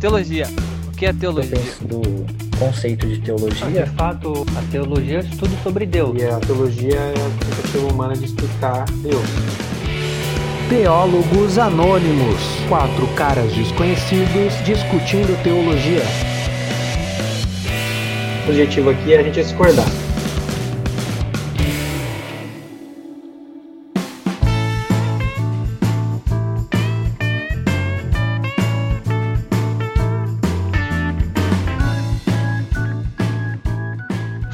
teologia. O que é teologia? Eu penso do conceito de teologia. De fato, a teologia é o estudo sobre Deus. E a teologia é a tentativa humana de explicar Deus. Teólogos Anônimos. Quatro caras desconhecidos discutindo teologia. O objetivo aqui é a gente discordar.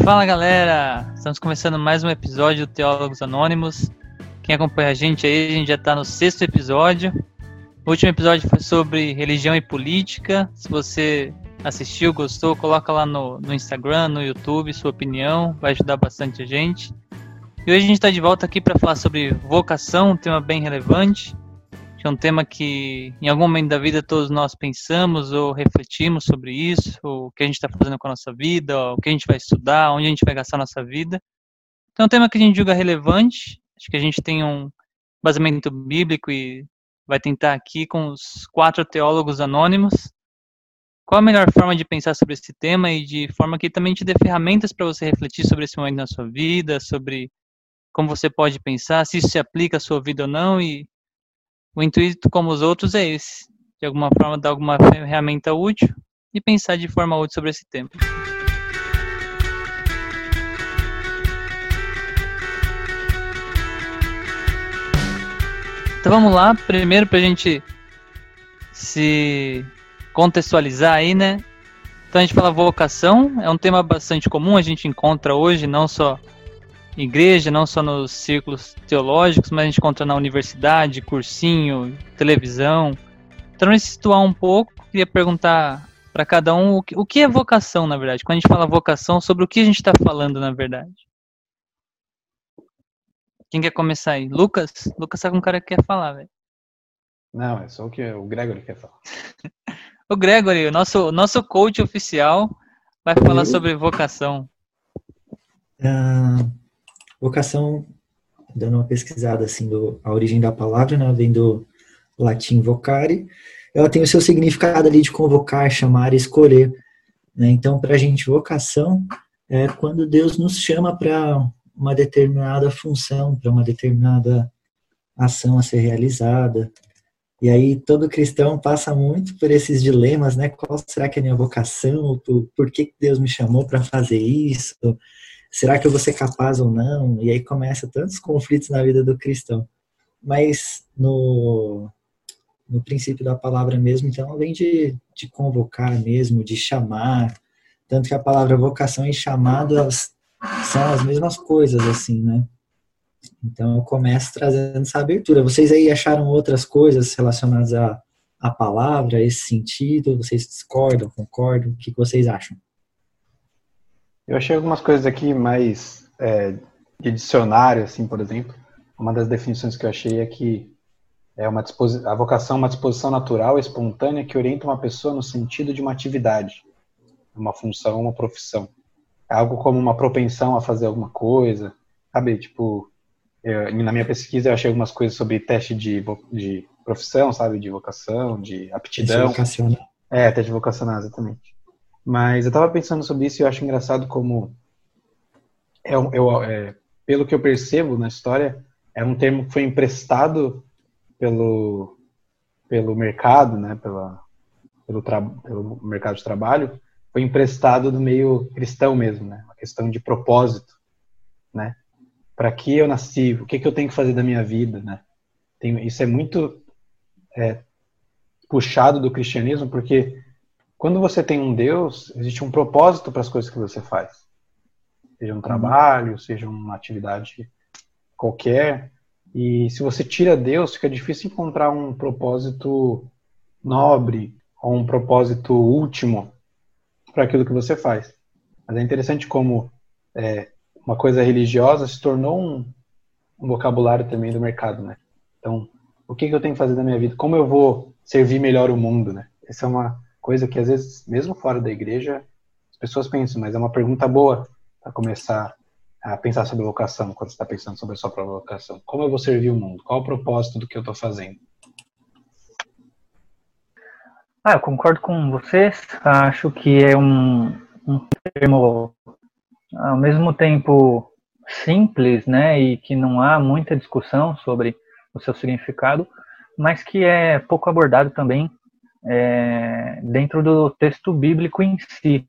Fala galera, estamos começando mais um episódio do Teólogos Anônimos. Quem acompanha a gente aí, a gente já está no sexto episódio. O último episódio foi sobre religião e política. Se você assistiu, gostou, coloca lá no, no Instagram, no YouTube, sua opinião, vai ajudar bastante a gente. E hoje a gente está de volta aqui para falar sobre vocação, um tema bem relevante que é um tema que em algum momento da vida todos nós pensamos ou refletimos sobre isso, o que a gente está fazendo com a nossa vida, o que a gente vai estudar, onde a gente vai gastar a nossa vida. Então é um tema que a gente julga relevante, acho que a gente tem um baseamento bíblico e vai tentar aqui com os quatro teólogos anônimos qual a melhor forma de pensar sobre esse tema e de forma que também te dê ferramentas para você refletir sobre esse momento na sua vida, sobre como você pode pensar, se isso se aplica à sua vida ou não e o intuito, como os outros, é esse: de alguma forma, dar alguma ferramenta útil e pensar de forma útil sobre esse tema. Então vamos lá, primeiro para a gente se contextualizar aí, né? Então a gente fala vocação, é um tema bastante comum, a gente encontra hoje não só igreja, não só nos círculos teológicos, mas a gente encontra na universidade, cursinho, televisão. Então, para situar um pouco, queria perguntar para cada um o que, o que é vocação, na verdade. Quando a gente fala vocação, sobre o que a gente está falando, na verdade. Quem quer começar aí? Lucas? Lucas é um cara que quer falar, velho. Não, é só o que o Gregory quer falar. o Gregory, o nosso, nosso coach oficial, vai falar sobre vocação. Uh, Vocação, dando uma pesquisada assim do a origem da palavra, né, vem do latim vocare, ela tem o seu significado ali de convocar, chamar, escolher. Né? Então, para a gente, vocação é quando Deus nos chama para uma determinada função, para uma determinada ação a ser realizada. E aí todo cristão passa muito por esses dilemas, né? Qual será que é a minha vocação? Por, por que Deus me chamou para fazer isso? Será que eu vou ser capaz ou não? E aí começa tantos conflitos na vida do cristão. Mas no, no princípio da palavra mesmo, então, além de, de convocar mesmo, de chamar, tanto que a palavra vocação e chamado elas são as mesmas coisas, assim, né? Então eu começo trazendo essa abertura. Vocês aí acharam outras coisas relacionadas à, à palavra, esse sentido? Vocês discordam, concordam? O que vocês acham? Eu achei algumas coisas aqui mais é, de dicionário, assim, por exemplo. Uma das definições que eu achei é que é uma a vocação é uma disposição natural, espontânea, que orienta uma pessoa no sentido de uma atividade, uma função, uma profissão. É algo como uma propensão a fazer alguma coisa, sabe? Tipo, eu, na minha pesquisa eu achei algumas coisas sobre teste de, de profissão, sabe? De vocação, de aptidão. Teste vocacional. É, teste vocacional, exatamente. Mas eu estava pensando sobre isso e eu acho engraçado como, é, eu, é, pelo que eu percebo na história, é um termo que foi emprestado pelo, pelo mercado, né, pela, pelo, pelo mercado de trabalho, foi emprestado do meio cristão mesmo, né, uma questão de propósito, né, para que eu nasci, o que, que eu tenho que fazer da minha vida, né, Tem, isso é muito é, puxado do cristianismo, porque quando você tem um Deus, existe um propósito para as coisas que você faz. Seja um trabalho, seja uma atividade qualquer. E se você tira Deus, fica difícil encontrar um propósito nobre ou um propósito último para aquilo que você faz. Mas é interessante como é, uma coisa religiosa se tornou um, um, vocabulário também do mercado, né? Então, o que, que eu tenho que fazer da minha vida? Como eu vou servir melhor o mundo, né? Essa é uma coisa que às vezes, mesmo fora da igreja, as pessoas pensam, mas é uma pergunta boa para começar a pensar sobre vocação, quando você está pensando sobre a sua própria vocação. Como eu vou servir o mundo? Qual o propósito do que eu estou fazendo? Ah, eu concordo com vocês. Acho que é um, um termo ao mesmo tempo simples, né, e que não há muita discussão sobre o seu significado, mas que é pouco abordado também é, dentro do texto bíblico em si.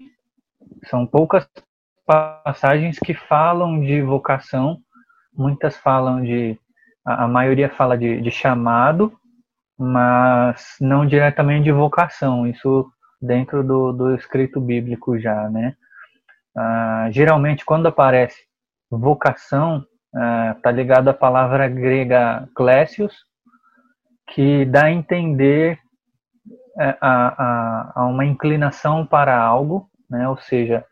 São poucas passagens que falam de vocação, muitas falam de, a, maioria fala de, de chamado, mas não diretamente de vocação, isso dentro do, do escrito bíblico já, né? Ah, geralmente, quando aparece vocação, está ah, ligado à palavra grega klesios, que dá a entender a, a, a, uma inclinação para algo, né? ou seja,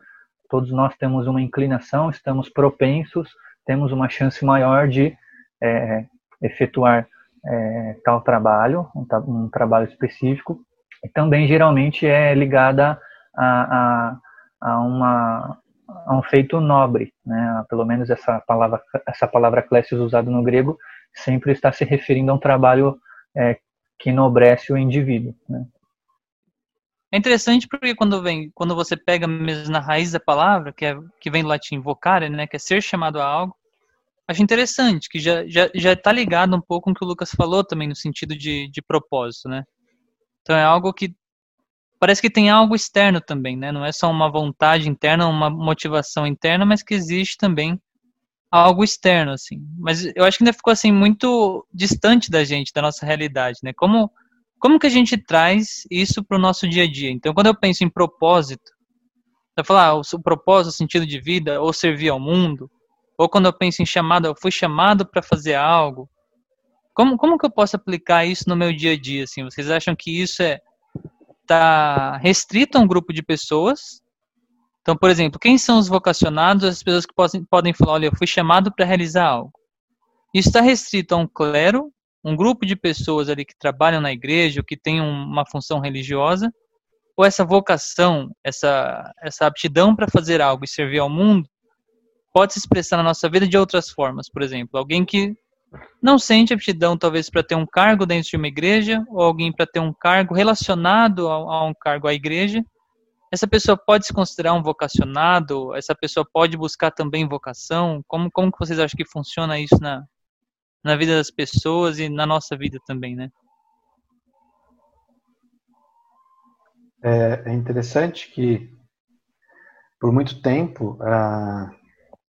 todos nós temos uma inclinação, estamos propensos, temos uma chance maior de é, efetuar é, tal trabalho, um, um, trabalho específico, e também geralmente é ligada a, a, a, uma, a um feito nobre, né? Pelo menos essa palavra, essa palavra klesios usada no grego sempre está se referindo a um trabalho é, que enobrece o indivíduo. Né? É interessante porque quando vem, quando você pega mesmo na raiz da palavra, que, é, que vem do latim vocare, né, que é ser chamado a algo, acho interessante, que já já está ligado um pouco com o que o Lucas falou também no sentido de, de propósito, né? Então é algo que parece que tem algo externo também, né? Não é só uma vontade interna, uma motivação interna, mas que existe também algo externo, assim. Mas eu acho que ainda ficou assim muito distante da gente, da nossa realidade, né? Como como que a gente traz isso para o nosso dia a dia? Então, quando eu penso em propósito, eu falar ah, o propósito, o sentido de vida, ou servir ao mundo, ou quando eu penso em chamado, eu fui chamado para fazer algo. Como, como que eu posso aplicar isso no meu dia a dia? Assim, vocês acham que isso é tá restrito a um grupo de pessoas? Então, por exemplo, quem são os vocacionados? As pessoas que podem, podem falar, olha, eu fui chamado para realizar algo. Isso está restrito a um clero, um grupo de pessoas ali que trabalham na igreja, ou que tem uma função religiosa, ou essa vocação, essa, essa aptidão para fazer algo e servir ao mundo, pode se expressar na nossa vida de outras formas. Por exemplo, alguém que não sente aptidão talvez para ter um cargo dentro de uma igreja, ou alguém para ter um cargo relacionado a, a, um cargo à igreja. Essa pessoa pode se considerar um vocacionado? Essa pessoa pode buscar também vocação? Como, como que vocês acham que funciona isso na, na vida das pessoas e na nossa vida também, né? É, é interessante que por muito tempo a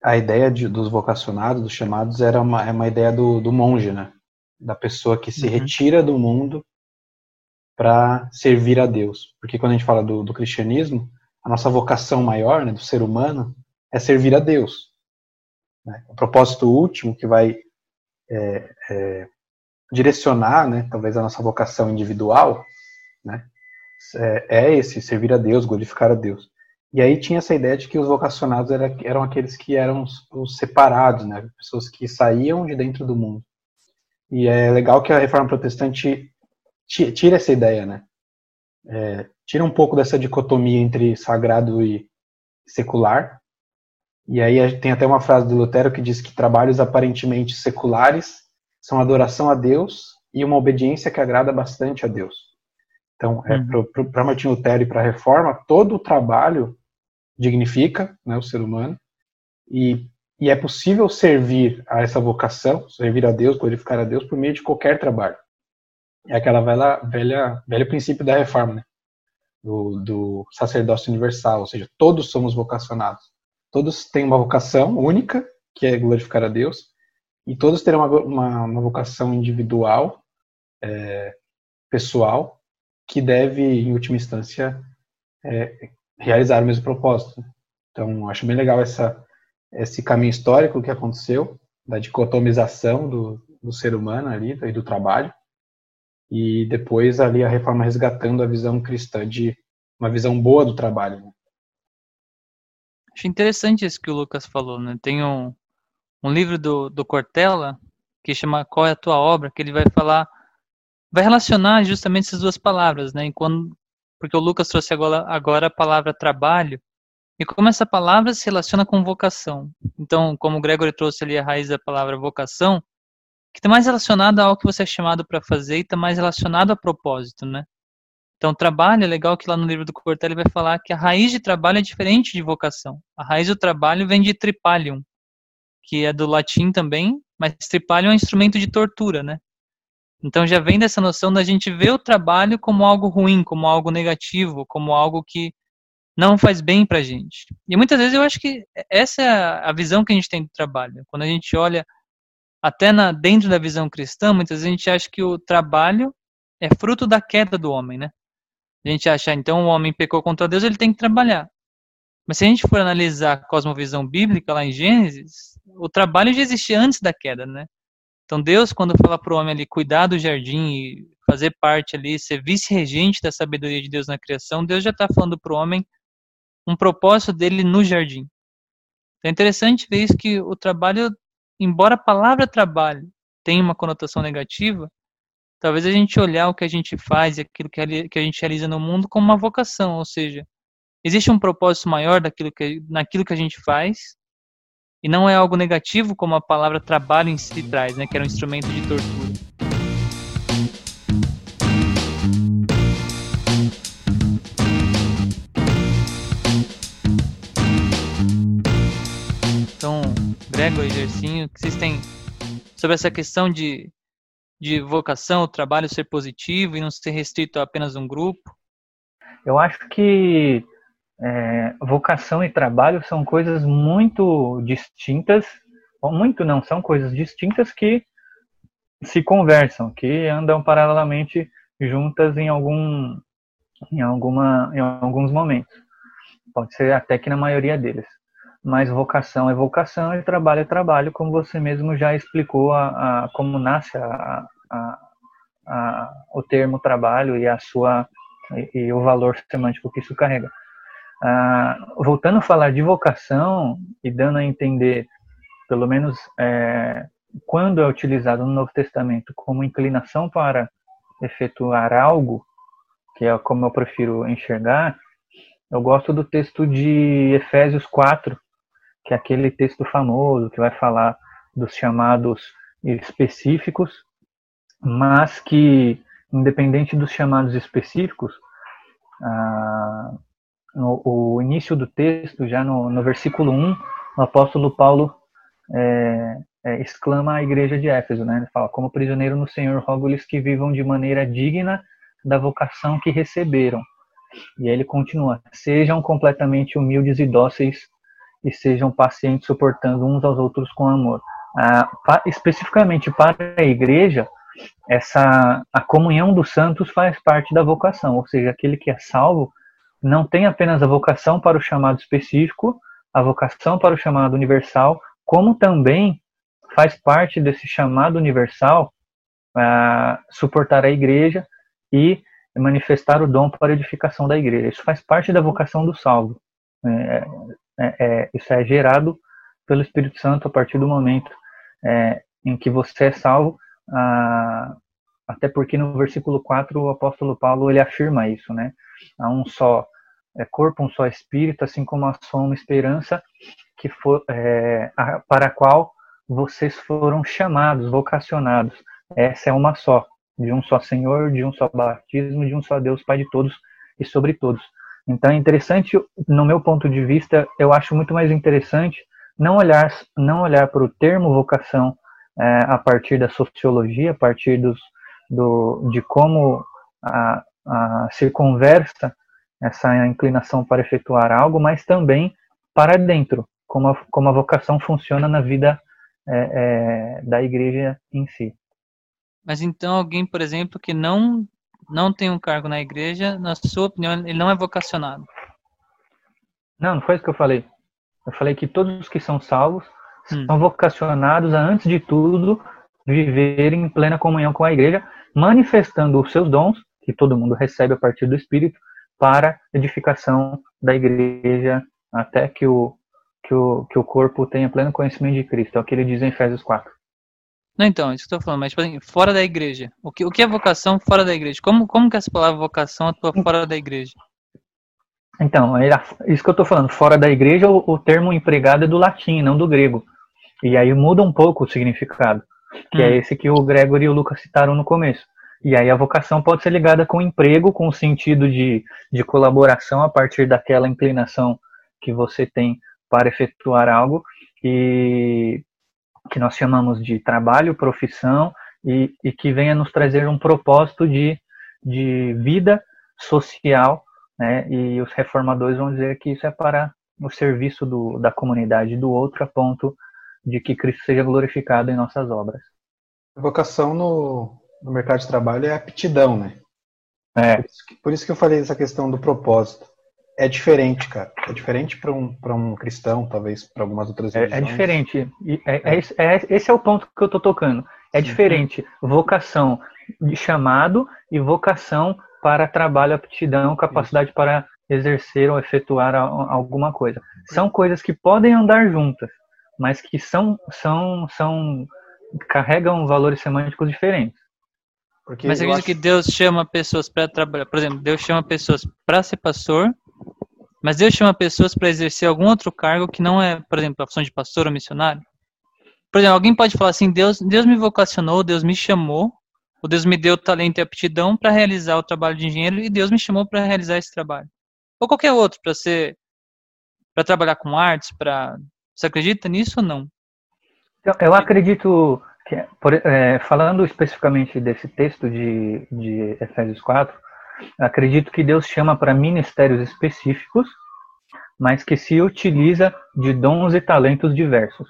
a ideia de, dos vocacionados, dos chamados, era uma, é uma ideia do, do monge, né? Da pessoa que se uhum. retira do mundo para servir a Deus. Porque quando a gente fala do, do, cristianismo, a nossa vocação maior, né, do ser humano, é servir a Deus. Né? O propósito último que vai é, é, direcionar, né, talvez a nossa vocação individual, né, é, é esse, servir a Deus, glorificar a Deus. E aí tinha essa ideia de que os vocacionados era, eram aqueles que eram os, os, separados, né? Pessoas que saíam de dentro do mundo. E é legal que a reforma protestante tira essa ideia, né? É, tira um pouco dessa dicotomia entre sagrado e secular. E aí tem até uma frase do Lutero que diz que trabalhos aparentemente seculares são adoração a Deus e uma obediência que agrada bastante a Deus. Então, é, uhum. para Martin Lutero e para a Reforma, todo o trabalho dignifica né, o ser humano e, e é possível servir a essa vocação, servir a Deus, glorificar a Deus por meio de qualquer trabalho. É aquela velha, velha, velho princípio da reforma, né? do, do sacerdócio universal, ou seja, todos somos vocacionados. Todos têm uma vocação única, que é glorificar a Deus, e todos terão uma, uma, uma vocação individual, é, pessoal, que deve, em última instância, é, realizar o mesmo propósito. Então, acho bem legal essa, esse caminho histórico que aconteceu, da dicotomização do, do ser humano ali e do trabalho, e depois ali a reforma resgatando a visão cristã de uma visão boa do trabalho. Né? Acho interessante isso que o Lucas falou, né? Tem um, um livro do, do Cortella que chama Qual é a tua obra, que ele vai falar, vai relacionar justamente essas duas palavras, né? quando, porque o Lucas trouxe agora, agora a palavra trabalho, e como essa palavra se relaciona com vocação. Então, como o Gregory trouxe ali a raiz da palavra vocação, que está mais relacionada ao que você é chamado para fazer e está mais relacionado a propósito, né? Então, trabalho é legal que lá no livro do Cortella ele vai falar que a raiz de trabalho é diferente de vocação. A raiz do trabalho vem de tripalium, que é do latim também, mas tripalium é um instrumento de tortura, né? Então já vem dessa noção da gente ver o trabalho como algo ruim, como algo negativo, como algo que não faz bem pra gente. E muitas vezes eu acho que essa é a visão que a gente tem do trabalho. Quando a gente olha até na, dentro da visão cristã, muitas vezes a gente acha que o trabalho é fruto da queda do homem, né? A gente acha, então o homem pecou contra Deus, ele tem que trabalhar. Mas se a gente for analisar a cosmovisão bíblica lá em Gênesis, o trabalho já existia antes da queda, né? Então Deus, quando fala para o homem ali cuidar do jardim e fazer parte ali, ser vice-regente da sabedoria de Deus na criação, Deus já está falando para o homem um propósito dele no jardim. Então é interessante ver isso que o trabalho, embora a palavra trabalho tenha uma conotação negativa, talvez a gente olhar o que a gente faz e aquilo que a gente realiza no mundo como uma vocação, ou seja, existe um propósito maior daquilo que, naquilo que a gente faz e não é algo negativo como a palavra trabalho em si traz, né, que era um instrumento de tortura. Então, Gregor e Gercinho, o que vocês têm sobre essa questão de, de vocação, o trabalho ser positivo e não ser restrito a apenas um grupo? Eu acho que é, vocação e trabalho são coisas muito distintas, ou muito não, são coisas distintas que se conversam, que andam paralelamente juntas em algum em alguma em alguns momentos. Pode ser até que na maioria deles. Mas vocação é vocação e trabalho é trabalho, como você mesmo já explicou a, a como nasce a, a, a, o termo trabalho e a sua e, e o valor semântico que isso carrega. Ah, voltando a falar de vocação e dando a entender, pelo menos é, quando é utilizado no Novo Testamento como inclinação para efetuar algo, que é como eu prefiro enxergar, eu gosto do texto de Efésios 4, que é aquele texto famoso que vai falar dos chamados específicos, mas que, independente dos chamados específicos, ah, no o início do texto, já no, no versículo 1, o apóstolo Paulo é, é, exclama à igreja de Éfeso, né? Ele fala, como prisioneiro no Senhor, rogo-lhes que vivam de maneira digna da vocação que receberam. E aí ele continua, sejam completamente humildes e dóceis e sejam pacientes, suportando uns aos outros com amor. Ah, pa, especificamente para a igreja, essa a comunhão dos santos faz parte da vocação, ou seja, aquele que é salvo não tem apenas a vocação para o chamado específico, a vocação para o chamado universal, como também faz parte desse chamado universal uh, suportar a igreja e manifestar o dom para a edificação da igreja. Isso faz parte da vocação do salvo. É, é, é, isso é gerado pelo Espírito Santo a partir do momento é, em que você é salvo, uh, até porque no versículo 4 o apóstolo Paulo ele afirma isso, né? Há um só é corpo, um só espírito, assim como a sua uma esperança que for, é, a, para a qual vocês foram chamados, vocacionados. Essa é uma só, de um só Senhor, de um só batismo, de um só Deus, Pai de todos e sobre todos. Então é interessante, no meu ponto de vista, eu acho muito mais interessante não olhar, não olhar para o termo vocação é, a partir da sociologia, a partir dos, do, de como a, a, se conversa essa inclinação para efetuar algo, mas também para dentro, como a, como a vocação funciona na vida é, é, da igreja em si. Mas então alguém, por exemplo, que não não tem um cargo na igreja, na sua opinião, ele não é vocacionado? Não, não foi isso que eu falei. Eu falei que todos os que são salvos hum. são vocacionados a, antes de tudo, viverem em plena comunhão com a igreja, manifestando os seus dons, que todo mundo recebe a partir do Espírito, para edificação da igreja até que o, que o, que o corpo tenha pleno conhecimento de Cristo. É o que ele diz em Efésios 4. Não, então, isso que eu tô falando, mas tipo assim, fora da igreja. O que, o que é vocação fora da igreja? Como, como que essa palavra vocação atua fora da igreja? Então, é isso que eu estou falando, fora da igreja, o, o, termo empregado é do latim, não do grego. E aí muda um pouco o significado, que é hum. é esse que o Gregory e o Lucas citaram no começo. E aí a vocação pode ser ligada com o emprego, com o sentido de, de colaboração a partir daquela inclinação que você tem para efetuar algo, e que nós chamamos de trabalho, profissão, e, e que venha nos trazer um propósito de, de vida social, né? E os reformadores vão dizer que isso é para o serviço do, da comunidade do outro, a ponto de que Cristo seja glorificado em nossas obras. A vocação no, no mercado de trabalho é aptidão, né? É. Por isso, que, por isso que eu falei dessa questão do propósito. É diferente, cara. É diferente para um, um cristão, talvez para algumas outras religiões. É, é diferente. É, é, é, esse é o ponto que eu estou tocando. É Sim. diferente vocação de chamado e vocação para trabalho, aptidão, capacidade Isso. para exercer ou efetuar alguma coisa. São coisas que podem andar juntas, mas que são, são, são carregam valores semânticos diferentes. Porque mas você acredita acho... que Deus chama pessoas para trabalhar? Por exemplo, Deus chama pessoas para ser pastor, mas Deus chama pessoas para exercer algum outro cargo que não é, por exemplo, a função de pastor ou missionário? Por exemplo, alguém pode falar assim: Deus, Deus me vocacionou, Deus me chamou, o Deus me deu talento e aptidão para realizar o trabalho de engenheiro e Deus me chamou para realizar esse trabalho. Ou qualquer outro, para ser para trabalhar com artes, para você acredita nisso ou não? Eu acredito que, por, é, falando especificamente desse texto de, de Efésios 4, acredito que Deus chama para ministérios específicos, mas que se utiliza de dons e talentos diversos.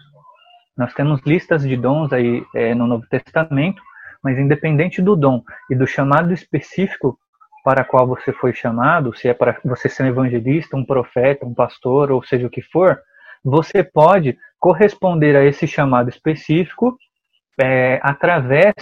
Nós temos listas de dons aí é, no Novo Testamento, mas independente do dom e do chamado específico para qual você foi chamado, se é para você ser um evangelista, um profeta, um pastor, ou seja o que for, você pode corresponder a esse chamado específico é, através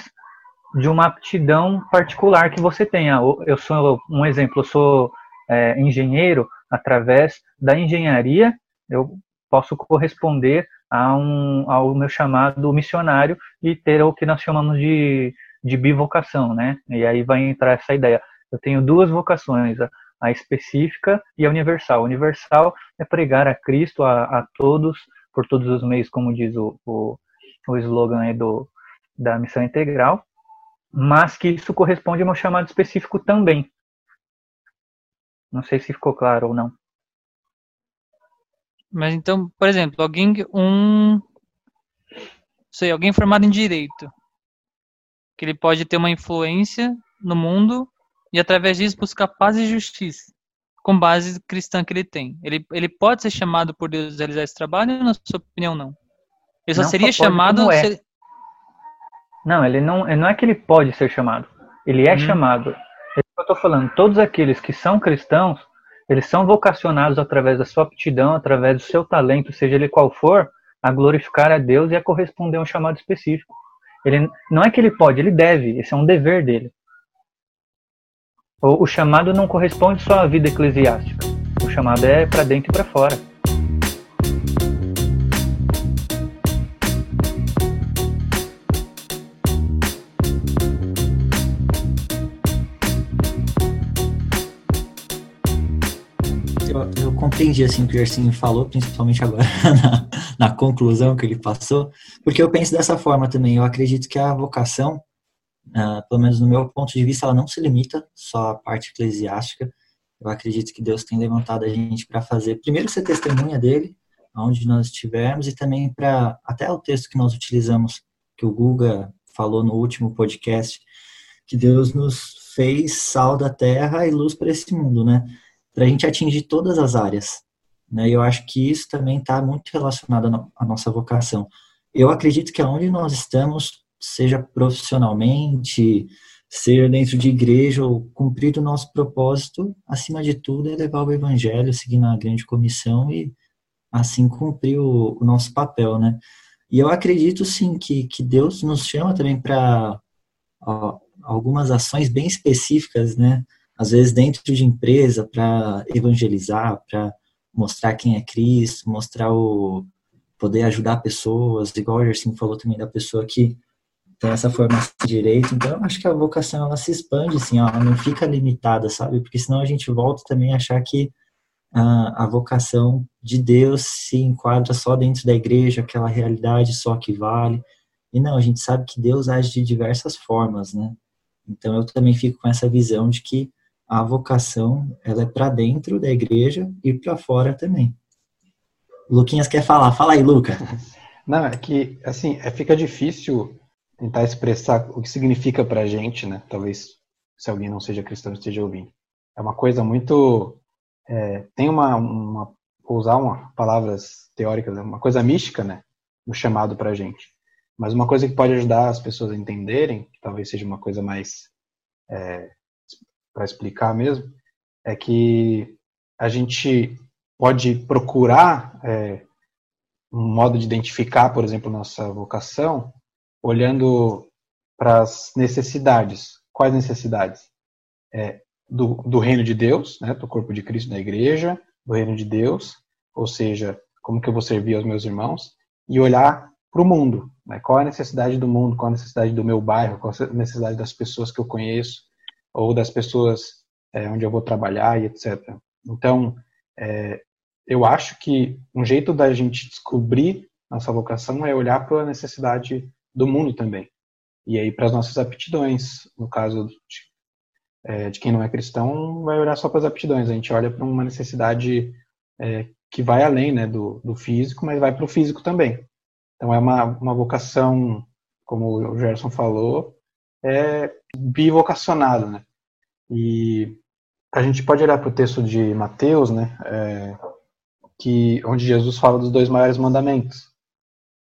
de uma aptidão particular que você tenha. Eu sou um exemplo, eu sou é, engenheiro, através da engenharia eu posso corresponder a um, ao meu chamado missionário e ter o que nós chamamos de, de bivocação, né? E aí vai entrar essa ideia. Eu tenho duas vocações, a, a específica e a universal. A universal é pregar a Cristo a, a todos, por todos os meios, como diz o, o, o slogan do, da missão integral mas que isso corresponde ao meu chamado específico também. Não sei se ficou claro ou não. Mas então, por exemplo, alguém um sei, alguém formado em direito, que ele pode ter uma influência no mundo e através disso buscar paz e justiça, com base cristã que ele tem. Ele, ele pode ser chamado por Deus a realizar esse trabalho, ou na sua opinião não? Ele só não seria só chamado é. Não, ele não, não é que ele pode ser chamado. Ele é hum. chamado. É o que eu estou falando. Todos aqueles que são cristãos, eles são vocacionados através da sua aptidão, através do seu talento, seja ele qual for, a glorificar a Deus e a corresponder a um chamado específico. Ele não é que ele pode, ele deve. Esse é um dever dele. O, o chamado não corresponde só à vida eclesiástica. O chamado é para dentro e para fora. entendi assim o que o Gersinho falou, principalmente agora na, na, conclusão que ele passou, porque eu penso dessa forma também. Eu acredito que a vocação, uh, pelo menos no meu ponto de vista, ela não se limita só à parte eclesiástica. Eu acredito que Deus tem levantado a gente para fazer, primeiro, ser testemunha dele, onde nós estivermos, e também para, até o texto que nós utilizamos, que o Guga falou no último podcast, que Deus nos fez sal da terra e luz para esse mundo, né? para a gente atingir todas as áreas. Né? Eu acho que isso também está muito relacionado à nossa vocação. Eu acredito que aonde nós estamos, seja profissionalmente, ser dentro de igreja ou cumprir o nosso propósito, acima de tudo, é levar o evangelho, seguir na grande comissão e assim cumprir o, o nosso papel, né? E eu acredito sim que, que Deus nos chama também para algumas ações bem específicas, né? às vezes dentro de empresa para evangelizar, para mostrar quem é Cristo, mostrar o poder ajudar pessoas, igual o Gerson falou também da pessoa que tem essa formação de direito. Então, acho que a vocação ela se expande, assim, ela não fica limitada, sabe? Porque senão a gente volta também a achar que a, a vocação de Deus se enquadra só dentro da igreja, aquela realidade só que vale. E não, a gente sabe que Deus age de diversas formas, né? Então eu também fico com essa visão de que a vocação ela é para dentro da igreja e para fora também. Luquinhas quer falar, fala aí, Luca. Não, é que assim é, fica difícil tentar expressar o que significa para a gente, né? Talvez se alguém não seja cristão esteja ouvindo. É uma coisa muito é, tem uma, uma vou usar uma, palavras teóricas, uma coisa mística, né? No chamado para a gente. Mas uma coisa que pode ajudar as pessoas a entenderem, que talvez seja uma coisa mais é, para explicar mesmo, é que a gente pode procurar é, um modo de identificar, por exemplo, nossa vocação, olhando para as necessidades. Quais necessidades? É, do, do reino de Deus, né, do corpo de Cristo, da igreja, do reino de Deus, ou seja, como que eu vou servir aos meus irmãos, e olhar para o mundo. Né, qual é a necessidade do mundo, qual é a necessidade do meu bairro, qual é a necessidade das pessoas que eu conheço, ou das pessoas é, onde eu vou trabalhar e etc. Então, é, eu acho que um jeito da gente descobrir nossa vocação é olhar para a necessidade do mundo também. E aí para as nossas aptidões, no caso de, é, de, quem não é cristão, vai olhar só para as aptidões. A gente olha para uma necessidade é, que vai além né, do, do físico, mas vai para o físico também. Então é uma, uma vocação, como o Gerson falou, é bivocacionado, né? E a gente pode olhar para o texto de Mateus, né? É, que onde Jesus fala dos dois maiores mandamentos,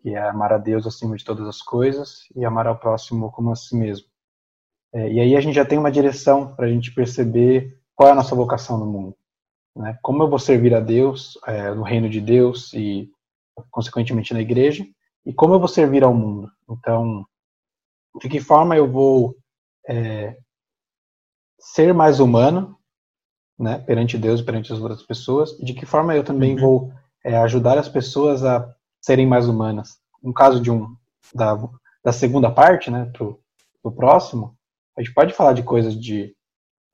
que é amar a Deus acima de todas as coisas e amar ao próximo como a si mesmo. É, e aí a gente já tem uma direção para a gente perceber qual é a nossa vocação no mundo. Né? Como eu vou servir a Deus é, no reino de Deus e, consequentemente, na igreja, e como eu vou servir ao mundo. Então, de que forma eu vou é, ser mais humano né, perante Deus e perante as outras pessoas, e de que forma eu também uhum. vou é, ajudar as pessoas a serem mais humanas. No caso de um da, da segunda parte, né, pro, pro próximo, a gente pode falar de coisas de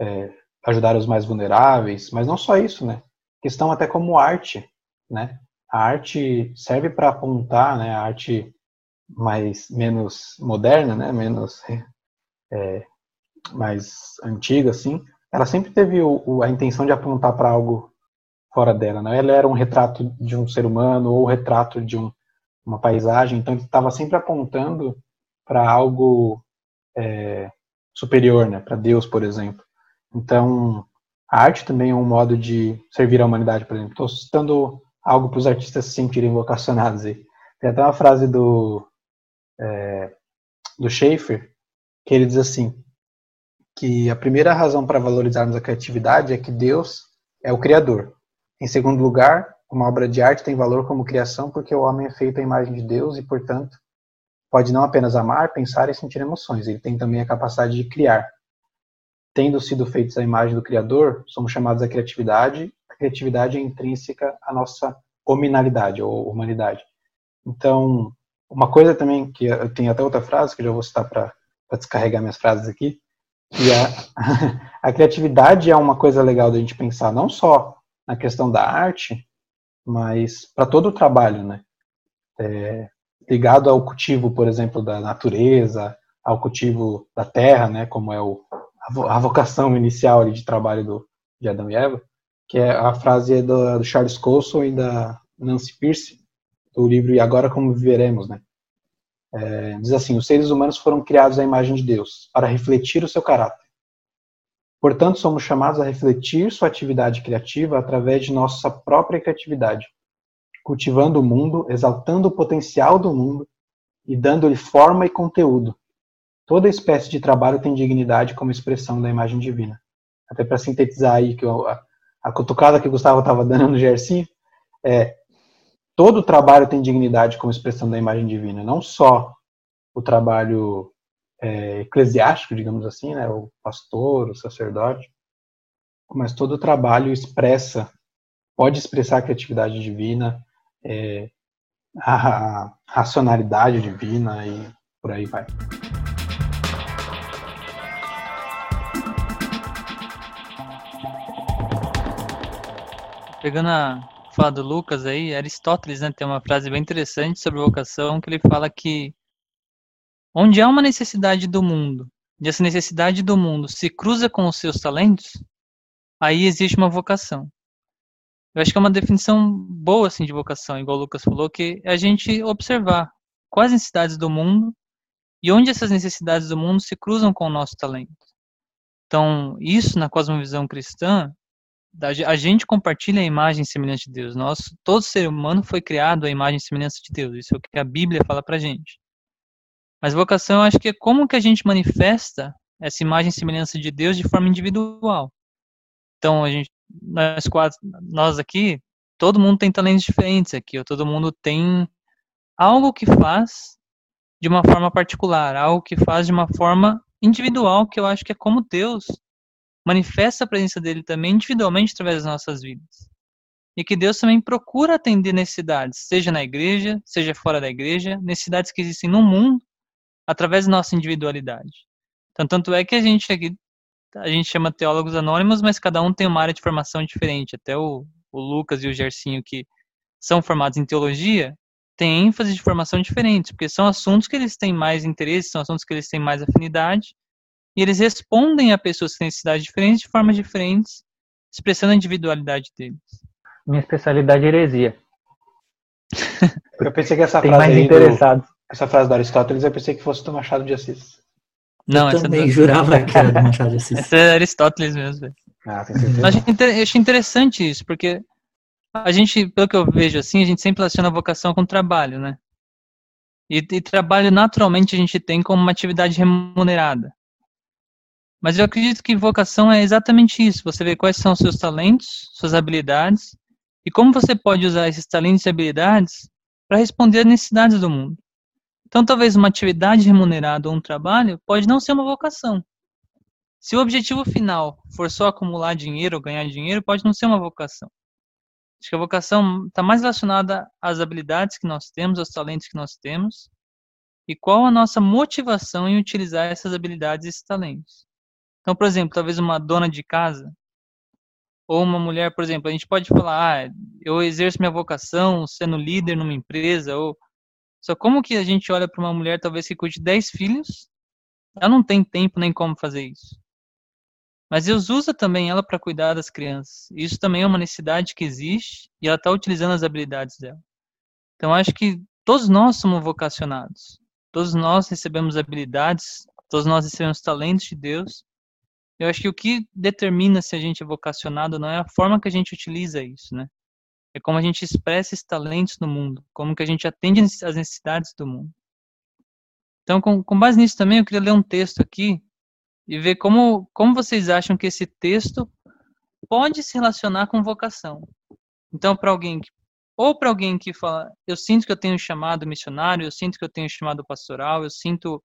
é, ajudar os mais vulneráveis, mas não só isso, né? Questão até como arte, né? A arte serve para apontar, né? A arte mais menos moderna, né? Menos é, mais antiga, assim, ela sempre teve o, o, a intenção de apontar para algo fora dela. Né? Ela era um retrato de um ser humano ou um retrato de um, uma paisagem, então ele estava sempre apontando para algo é, superior, né? para Deus, por exemplo. Então, a arte também é um modo de servir à humanidade, por exemplo. Estou citando algo para os artistas se sentirem vocacionados. Aí. Tem até uma frase do, é, do Schaefer, que ele diz assim, que a primeira razão para valorizarmos a criatividade é que Deus é o Criador. Em segundo lugar, uma obra de arte tem valor como criação porque o homem é feito à imagem de Deus e, portanto, pode não apenas amar, pensar e sentir emoções, ele tem também a capacidade de criar. Tendo sido feitos à imagem do Criador, somos chamados à criatividade. A criatividade é intrínseca à nossa hominalidade ou humanidade. Então, uma coisa também que eu tenho até outra frase que eu já vou citar para descarregar minhas frases aqui, e a, a criatividade é uma coisa legal da gente pensar, não só na questão da arte, mas para todo o trabalho, né? É, ligado ao cultivo, por exemplo, da natureza, ao cultivo da terra, né? Como é o, a vocação inicial de trabalho do, de Adão e Eva, que é a frase do, do Charles Colson e da Nancy Pierce, do livro E Agora Como Viveremos, né? É, diz assim: os seres humanos foram criados à imagem de Deus, para refletir o seu caráter. Portanto, somos chamados a refletir sua atividade criativa através de nossa própria criatividade, cultivando o mundo, exaltando o potencial do mundo e dando-lhe forma e conteúdo. Toda espécie de trabalho tem dignidade como expressão da imagem divina. Até para sintetizar aí que eu, a, a cutucada que o Gustavo estava dando no Gersinho, é, todo trabalho tem dignidade como expressão da imagem divina, não só o trabalho é, eclesiástico, digamos assim, né, o pastor, o sacerdote, mas todo o trabalho expressa, pode expressar a criatividade divina, é, a racionalidade divina e por aí vai. Pegando a fala do Lucas aí, Aristóteles né, tem uma frase bem interessante sobre vocação, que ele fala que onde há uma necessidade do mundo e essa necessidade do mundo se cruza com os seus talentos, aí existe uma vocação. Eu acho que é uma definição boa assim de vocação, igual o Lucas falou, que é a gente observar quais necessidades do mundo e onde essas necessidades do mundo se cruzam com o nosso talento. Então, isso na cosmovisão cristã, a gente compartilha a imagem semelhante de Deus. Nós, todo ser humano foi criado à imagem e semelhança de Deus. Isso é o que a Bíblia fala pra gente. Mas vocação, acho que é como que a gente manifesta essa imagem e semelhança de Deus de forma individual. Então, a gente, nós quatro, nós aqui, todo mundo tem talentos diferentes aqui, ou todo mundo tem algo que faz de uma forma particular, algo que faz de uma forma individual, que eu acho que é como Deus manifesta a presença dele também individualmente através das nossas vidas. E que Deus também procura atender necessidades, seja na igreja, seja fora da igreja, necessidades que existem no mundo, através da nossa individualidade. Então, tanto é que a gente aqui, a gente chama teólogos anônimos, mas cada um tem uma área de formação diferente. Até o, o Lucas e o Gercinho, que são formados em teologia, têm ênfase de formação diferentes, porque são assuntos que eles têm mais interesse, são assuntos que eles têm mais afinidade, e eles respondem a pessoas com necessidades diferentes de formas diferentes, expressando a individualidade deles. Minha especialidade é heresia. Eu pensei que essa Tem frase mais aí do. Essa frase do Aristóteles, eu pensei que fosse do Machado de Assis. Não, eu essa, também do- jurava que era do Machado de Assis. essa é Aristóteles mesmo. velho. Ah, tem certeza. Eu achei interessante isso, porque a gente, pelo que eu vejo assim, a gente sempre relaciona a vocação com trabalho, né? E, e trabalho naturalmente a gente tem como uma atividade remunerada. Mas eu acredito que vocação é exatamente isso. Você vê quais são os seus talentos, suas habilidades e como você pode usar esses talentos e habilidades para responder às necessidades do mundo. Então, talvez uma atividade remunerada ou um trabalho pode não ser uma vocação. Se o objetivo final for só acumular dinheiro ou ganhar dinheiro, pode não ser uma vocação. Acho que a vocação está mais relacionada às habilidades que nós temos, aos talentos que nós temos, e qual a nossa motivação em utilizar essas habilidades e esses talentos. Então, por exemplo, talvez uma dona de casa, ou uma mulher, por exemplo, a gente pode falar, ah, eu exerço minha vocação sendo líder numa empresa, ou só como que a gente olha para uma mulher talvez que cuide 10 filhos, ela não tem tempo nem como fazer isso. Mas Deus usa também ela para cuidar das crianças. Isso também é uma necessidade que existe e ela está utilizando as habilidades dela. Então acho que todos nós somos vocacionados. Todos nós recebemos habilidades, todos nós recebemos talentos de Deus. Eu acho que o que determina se a gente é vocacionado não é a forma que a gente utiliza isso, né? É como a gente expressa esses talentos no mundo, como que a gente atende às necessidades do mundo. Então, com, com base nisso também, eu queria ler um texto aqui e ver como, como vocês acham que esse texto pode se relacionar com vocação. Então, para alguém que, ou para alguém que fala, eu sinto que eu tenho chamado missionário, eu sinto que eu tenho chamado pastoral, eu sinto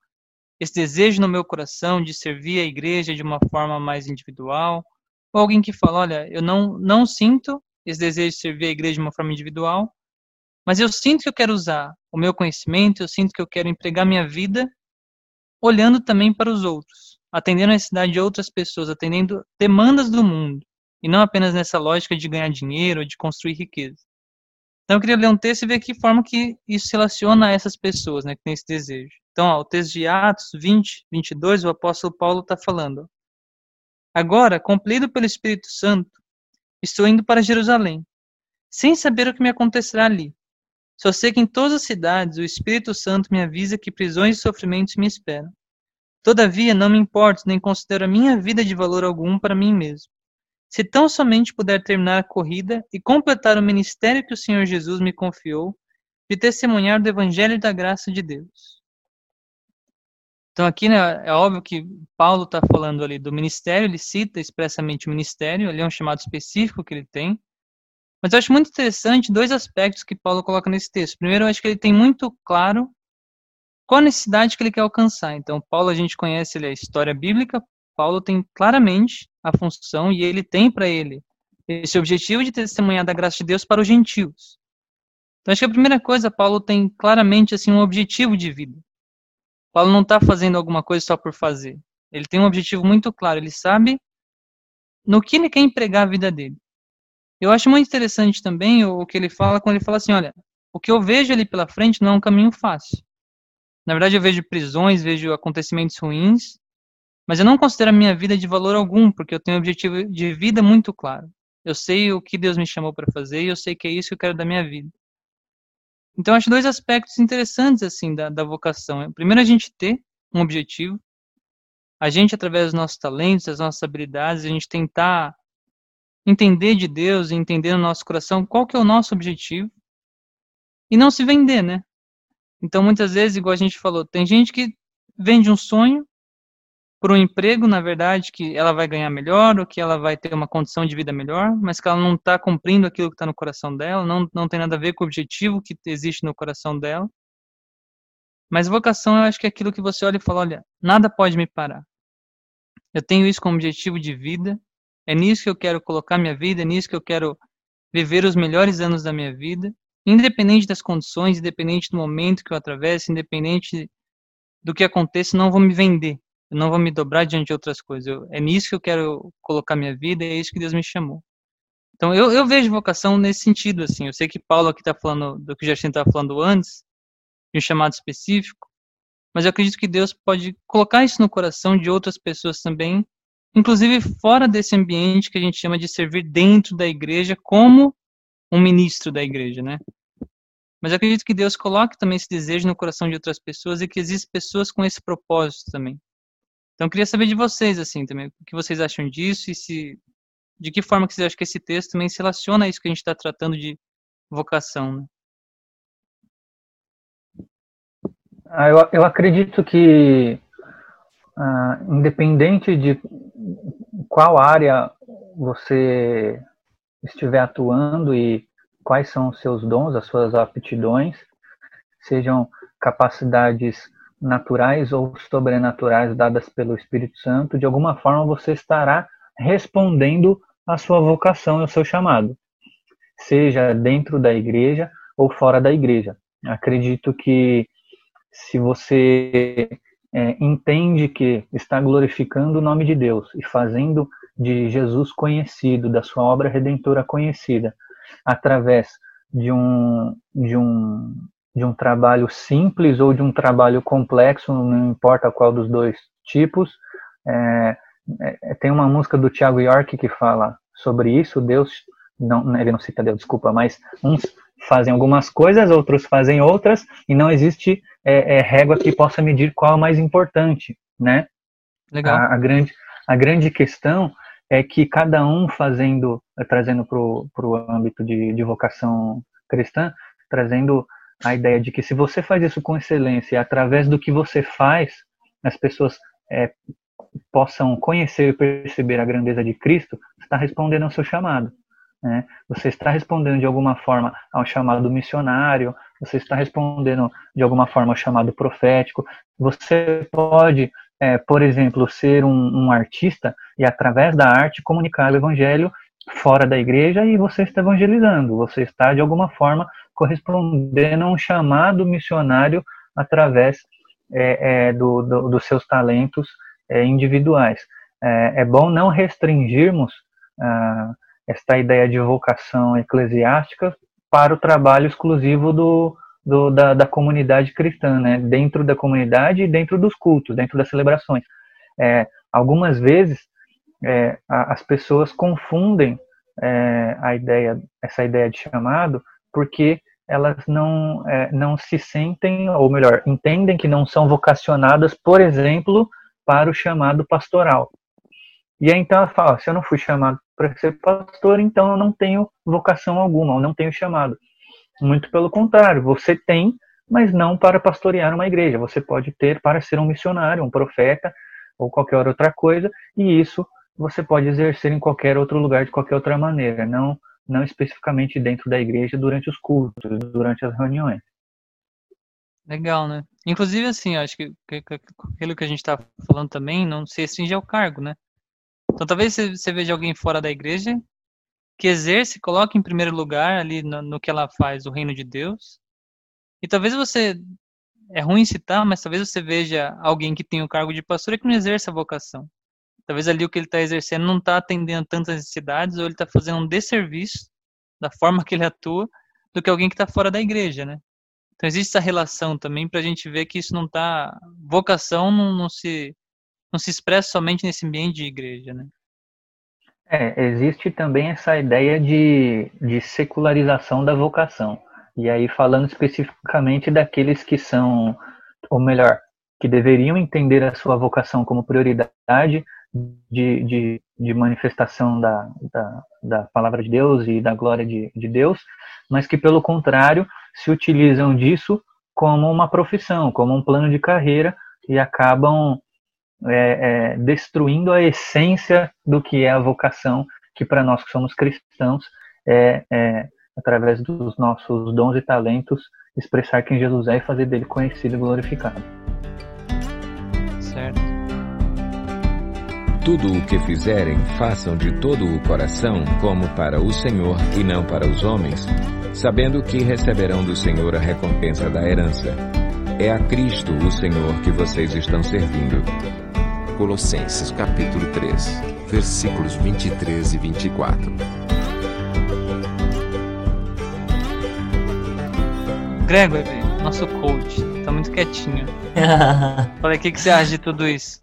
esse desejo no meu coração de servir a igreja de uma forma mais individual, ou alguém que fala, olha, eu não não sinto esse desejo de servir a igreja de uma forma individual, mas eu sinto que eu quero usar o meu conhecimento, eu sinto que eu quero empregar minha vida olhando também para os outros atendendo a necessidade de outras pessoas, atendendo demandas do mundo, e não apenas nessa lógica de ganhar dinheiro ou de construir riqueza. Então eu queria ler um texto e ver que forma que isso se relaciona a essas pessoas, né, que têm esse desejo. Então, ó, o texto de Atos 20, 22, o apóstolo Paulo está falando. Agora, compelido pelo Espírito Santo, estou indo para Jerusalém, sem saber o que me acontecerá ali. Só sei que em todas as cidades o Espírito Santo me avisa que prisões e sofrimentos me esperam. Todavia, não me importo nem considero a minha vida de valor algum para mim mesmo. Se tão somente puder terminar a corrida e completar o ministério que o Senhor Jesus me confiou, de testemunhar do Evangelho da graça de Deus. Então, aqui né, é óbvio que Paulo está falando ali do ministério, ele cita expressamente o ministério, ali é um chamado específico que ele tem. Mas eu acho muito interessante dois aspectos que Paulo coloca nesse texto. Primeiro, eu acho que ele tem muito claro qual a necessidade que ele quer alcançar. Então, Paulo, a gente conhece ele, a história bíblica, Paulo tem claramente a função e ele tem para ele esse objetivo de testemunhar da graça de Deus para os gentios. Então, acho que a primeira coisa, Paulo tem claramente assim um objetivo de vida. Paulo não está fazendo alguma coisa só por fazer. Ele tem um objetivo muito claro. Ele sabe no que ele quer empregar a vida dele. Eu acho muito interessante também o que ele fala quando ele fala assim, olha, o que eu vejo ali pela frente não é um caminho fácil. Na verdade, eu vejo prisões, vejo acontecimentos ruins, Mas eu não considero a minha vida de valor algum, porque eu tenho um objetivo de vida muito claro. Eu sei o que Deus me chamou para fazer e eu sei que é isso que eu quero da minha vida. Então, acho dois aspectos interessantes assim da, da vocação. Primeiro, a gente ter um objetivo, a gente através dos nossos talentos, das nossas habilidades, a gente tentar entender de Deus entender no nosso coração qual que é o nosso objetivo e não se vender, né? Então, muitas vezes, igual a gente falou, tem gente que vende um sonho por um emprego, na verdade, que ela vai ganhar melhor, ou que ela vai ter uma condição de vida melhor, mas que ela não está cumprindo aquilo que está no coração dela, não, não tem nada a ver com o objetivo que existe no coração dela. Mas vocação, eu acho que é aquilo que você olha e fala, olha, nada pode me parar. Eu tenho isso como objetivo de vida, é nisso que eu quero colocar minha vida, é nisso que eu quero viver os melhores anos da minha vida, independente das condições, independente do momento que eu atravesse, independente do que aconteça, não vou me vender eu não vou me dobrar diante de outras coisas. Eu, é nisso que eu quero colocar minha vida, é isso que Deus me chamou. Então eu, eu vejo vocação nesse sentido, assim. Eu sei que Paulo aqui está falando do que Justin estava falando antes, de um chamado específico, mas eu acredito que Deus pode colocar isso no coração de outras pessoas também, inclusive fora desse ambiente que a gente chama de servir dentro da igreja como um ministro da igreja, né? Mas eu acredito que Deus coloque também esse desejo no coração de outras pessoas e que existem pessoas com esse propósito também. Então, queria saber de vocês, assim, também, o que vocês acham disso e se, de que forma que vocês acham que esse texto também se relaciona a isso que a gente está tratando de vocação, né? Ah, eu, eu acredito que, ah, independente de qual área você estiver atuando e quais são os seus dons, as suas aptidões, sejam capacidades naturais ou sobrenaturais dadas pelo Espírito Santo, de alguma forma você estará respondendo à sua vocação e ao seu chamado, seja dentro da igreja ou fora da igreja. Acredito que se você é, entende que está glorificando o nome de Deus e fazendo de Jesus conhecido, da sua obra redentora conhecida, através de um, de um de um trabalho simples ou de um trabalho complexo, não importa qual dos dois tipos. É, é, tem uma música do Tiago York que fala sobre isso. Deus, não, ele não cita Deus, desculpa, mas uns fazem algumas coisas, outros fazem outras, e não existe é, é régua que possa medir qual é o mais importante, né? Legal. A, a grande, a grande questão é que cada um fazendo, trazendo para o âmbito de, de vocação cristã, trazendo a ideia de que se você faz isso com excelência, através do que você faz, as pessoas é, possam conhecer e perceber a grandeza de Cristo, você está respondendo ao seu chamado. Né? Você está respondendo de alguma forma ao chamado missionário, você está respondendo de alguma forma ao chamado profético. Você pode, é, por exemplo, ser um, um artista e através da arte comunicar o evangelho fora da igreja e você está evangelizando, você está de alguma forma correspondendo a um chamado missionário através é, é, do, do, dos seus talentos é, individuais. É, é, bom não restringirmos ah, esta ideia de vocação eclesiástica para o trabalho exclusivo do, do da, da, comunidade cristã, né? dentro da comunidade e dentro dos cultos, dentro das celebrações. É, algumas vezes é, as pessoas confundem a ideia, essa ideia de chamado porque elas não, é, não se sentem, ou melhor, entendem que não são vocacionadas, por exemplo, para o chamado pastoral. E aí então ela fala: se eu não fui chamado para ser pastor, então eu não tenho vocação alguma, eu não tenho chamado. Muito pelo contrário, você tem, mas não para pastorear uma igreja. Você pode ter para ser um missionário, um profeta ou qualquer outra coisa, e isso você pode exercer em qualquer outro lugar, de qualquer outra maneira. Não não especificamente dentro da igreja durante os cultos, durante as reuniões. Legal, né? Inclusive, assim, acho que, que, que aquilo que a gente está falando também não se restringe ao cargo, né? Então, talvez você veja alguém fora da igreja que exerce, coloque em primeiro lugar ali no, no que ela faz o reino de Deus. E talvez você, é ruim citar, mas talvez você veja alguém que tem o cargo de pastor e que não exerce a vocação. Talvez ali o que ele está exercendo não está atendendo tantas necessidades ou ele está fazendo um desserviço da forma que ele atua do que alguém que está fora da igreja, né? Então existe essa relação também para a gente ver que isso não está vocação não, não, se não se expressa somente nesse ambiente de igreja, né? É, existe também essa ideia de, de secularização da vocação. E aí, falando especificamente daqueles que são, ou melhor, que deveriam entender a sua vocação como prioridade de, de, de manifestação da, da, da, palavra de Deus e da glória de, de Deus, mas que, pelo contrário, se utilizam disso como uma profissão, como um plano de carreira e acabam é, é, destruindo a essência do que é a vocação, que para nós que somos cristãos é, é, através dos nossos dons e talentos, expressar quem Jesus é e fazer dele conhecido e glorificado. Certo. Tudo o que fizerem, façam de todo o coração, como para o Senhor e não para os homens, sabendo que receberão do Senhor a recompensa da herança. É a Cristo, o Senhor, que vocês estão servindo. Colossenses capítulo 3, versículos 23 e 24. Gregory, nosso coach, tá muito quietinho. Falei, o que, que você acha de tudo isso?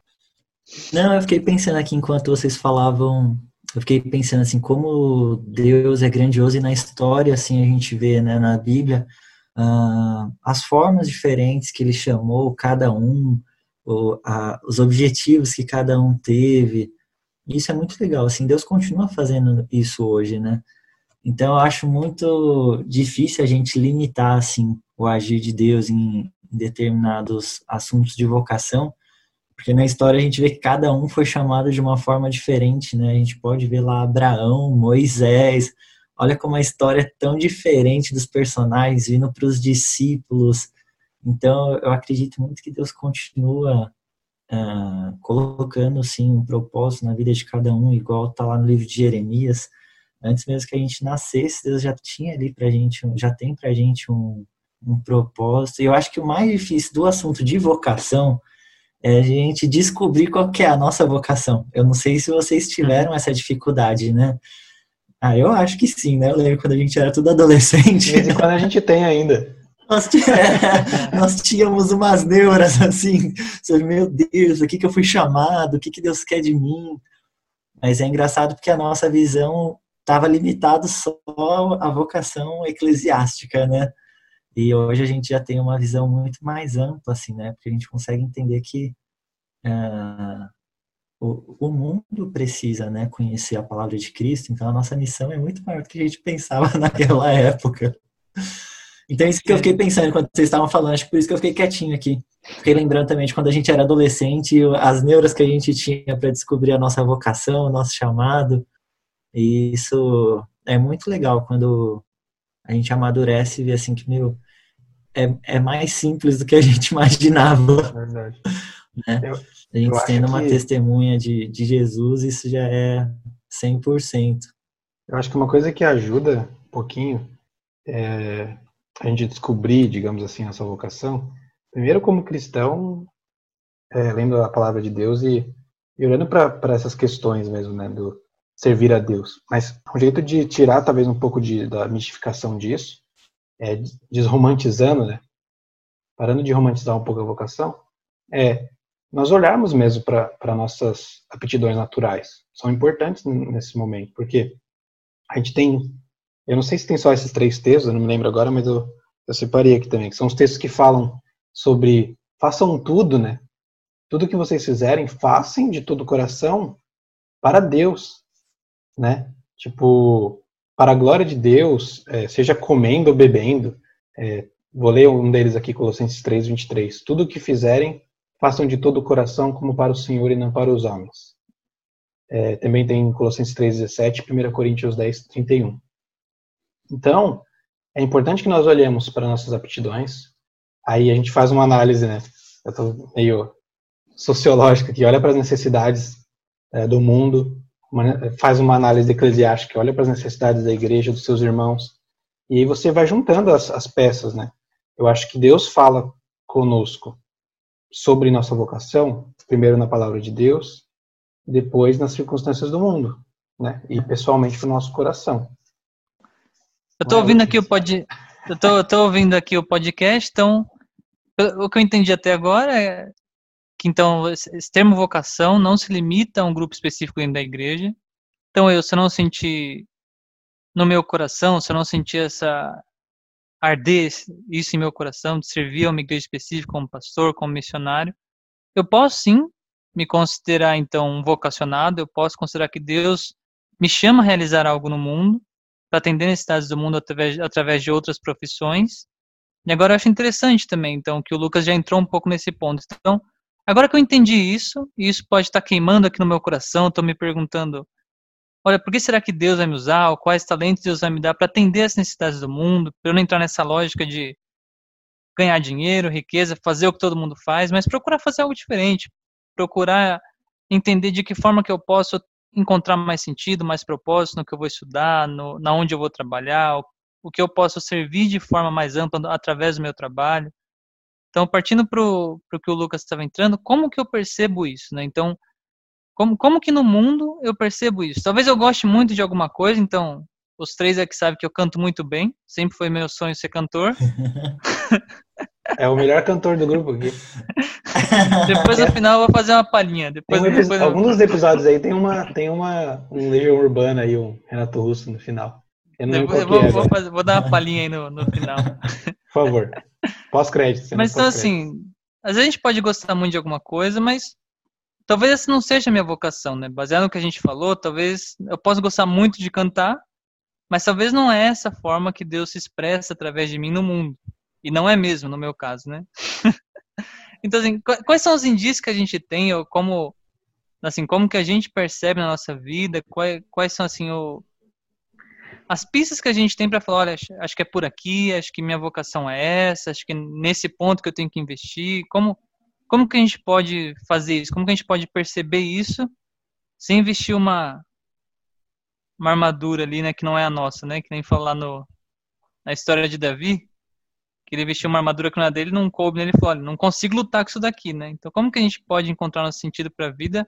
Não, eu fiquei pensando aqui enquanto vocês falavam, eu fiquei pensando assim, como Deus é grandioso e na história, assim, a gente vê, né, na Bíblia, uh, as formas diferentes que ele chamou cada um, o, a, os objetivos que cada um teve. Isso é muito legal, assim, Deus continua fazendo isso hoje, né? Então eu acho muito difícil a gente limitar, assim, o agir de Deus em determinados assuntos de vocação, porque na história a gente vê que cada um foi chamado de uma forma diferente, né? A gente pode ver lá Abraão, Moisés, olha como a história é tão diferente dos personagens, vindo para os discípulos, então, eu acredito muito que Deus continua uh, colocando, sim, um propósito na vida de cada um, igual está lá no livro de Jeremias. Antes mesmo que a gente nascesse, Deus já tinha ali para gente, já tem para gente um, um propósito. E eu acho que o mais difícil do assunto de vocação é a gente descobrir qual que é a nossa vocação. Eu não sei se vocês tiveram essa dificuldade, né? Ah, eu acho que sim, né? Eu lembro quando a gente era tudo adolescente. Em quando a gente tem ainda. Nós, nós tínhamos umas neuras assim, meu Deus, o que, que eu fui chamado, o que, que Deus quer de mim. Mas é engraçado porque a nossa visão estava limitada só à vocação eclesiástica, né? E hoje a gente já tem uma visão muito mais ampla, assim, né? Porque a gente consegue entender que uh, o, o mundo precisa, né, conhecer a palavra de Cristo, então a nossa missão é muito maior do que a gente pensava naquela época. Então, isso que eu fiquei pensando enquanto vocês estavam falando, acho que por isso que eu fiquei quietinho aqui. Fiquei lembrando também de quando a gente era adolescente, as neuras que a gente tinha para descobrir a nossa vocação, o nosso chamado. E isso é muito legal quando a gente amadurece e vê assim que, meu, é, é mais simples do que a gente imaginava. Verdade. Né? Eu, a gente tendo uma que... testemunha de, de Jesus, isso já é 100%. Eu acho que uma coisa que ajuda um pouquinho é a gente descobrir, digamos assim, a sua vocação, primeiro como cristão, é, lendo a palavra de Deus e, e olhando para essas questões mesmo, né, do servir a Deus. Mas um jeito de tirar talvez um pouco de, da mistificação disso, é, desromantizando, né, parando de romantizar um pouco a vocação, é nós olharmos mesmo para nossas aptidões naturais. São importantes nesse momento, porque a gente tem eu não sei se tem só esses três textos, eu não me lembro agora, mas eu, eu separei aqui também, que são os textos que falam sobre façam tudo, né? Tudo que vocês fizerem, façam de todo o coração para Deus, né? Tipo, para a glória de Deus, é, seja comendo ou bebendo. É, vou ler um deles aqui, Colossenses 3, 23. Tudo o que fizerem, façam de todo o coração como para o Senhor e não para os homens. É, também tem Colossenses 3, 17 e 1 Coríntios 10, 31. Então, é importante que nós olhemos para nossas aptidões. Aí a gente faz uma análise, né? Eu estou meio sociológica aqui, olha para as necessidades é, do mundo, uma, faz uma análise eclesiástica, olha para as necessidades da igreja, dos seus irmãos, e aí você vai juntando as, as peças, né? Eu acho que Deus fala conosco sobre nossa vocação, primeiro na palavra de Deus, depois nas circunstâncias do mundo, né? E pessoalmente para o nosso coração. Eu tô ouvindo aqui o pod... eu tô, tô ouvindo aqui o podcast, então o que eu entendi até agora é que então esse termo vocação não se limita a um grupo específico dentro da igreja. Então eu, se eu não sentir no meu coração, se eu não sentir essa arder isso em meu coração de servir a uma igreja específica como pastor, como missionário, eu posso sim me considerar então um vocacionado, eu posso considerar que Deus me chama a realizar algo no mundo, para atender necessidades do mundo através, através de outras profissões. E agora eu acho interessante também, então, que o Lucas já entrou um pouco nesse ponto. Então, agora que eu entendi isso, e isso pode estar queimando aqui no meu coração, estou me perguntando, olha, por que será que Deus vai me usar, ou quais talentos Deus vai me dar para atender as necessidades do mundo, para eu não entrar nessa lógica de ganhar dinheiro, riqueza, fazer o que todo mundo faz, mas procurar fazer algo diferente, procurar entender de que forma que eu posso encontrar mais sentido, mais propósito no que eu vou estudar, no, na onde eu vou trabalhar, o, o que eu posso servir de forma mais ampla através do meu trabalho. Então, partindo para o que o Lucas estava entrando, como que eu percebo isso? Né? Então, como, como que no mundo eu percebo isso? Talvez eu goste muito de alguma coisa, então, os três é que sabem que eu canto muito bem, sempre foi meu sonho ser cantor. É o melhor cantor do grupo aqui. Depois no final eu vou fazer uma palhinha. Depois, um depois eu... Alguns dos episódios aí tem uma tem uma um Legião Urbana aí, um Renato Russo no final. Eu, eu vou, é, vou, fazer, vou, dar uma palhinha aí no, no final. Por favor. Pós-crédito. Mas então assim, às vezes a gente pode gostar muito de alguma coisa, mas talvez essa não seja a minha vocação, né? Baseado no que a gente falou, talvez eu possa gostar muito de cantar, mas talvez não é essa forma que Deus se expressa através de mim no mundo. E não é mesmo no meu caso, né? então, assim, quais são os indícios que a gente tem, ou como, assim, como que a gente percebe na nossa vida, quais, quais são, assim, o, as pistas que a gente tem para falar, olha, acho que é por aqui, acho que minha vocação é essa, acho que nesse ponto que eu tenho que investir, como, como que a gente pode fazer isso? Como que a gente pode perceber isso sem investir uma, uma armadura ali, né, que não é a nossa, né, que nem falar no, na história de Davi, que ele vestiu uma armadura que não era dele, não coube nele e falou, olha, não consigo lutar com isso daqui, né? Então como que a gente pode encontrar nosso sentido para a vida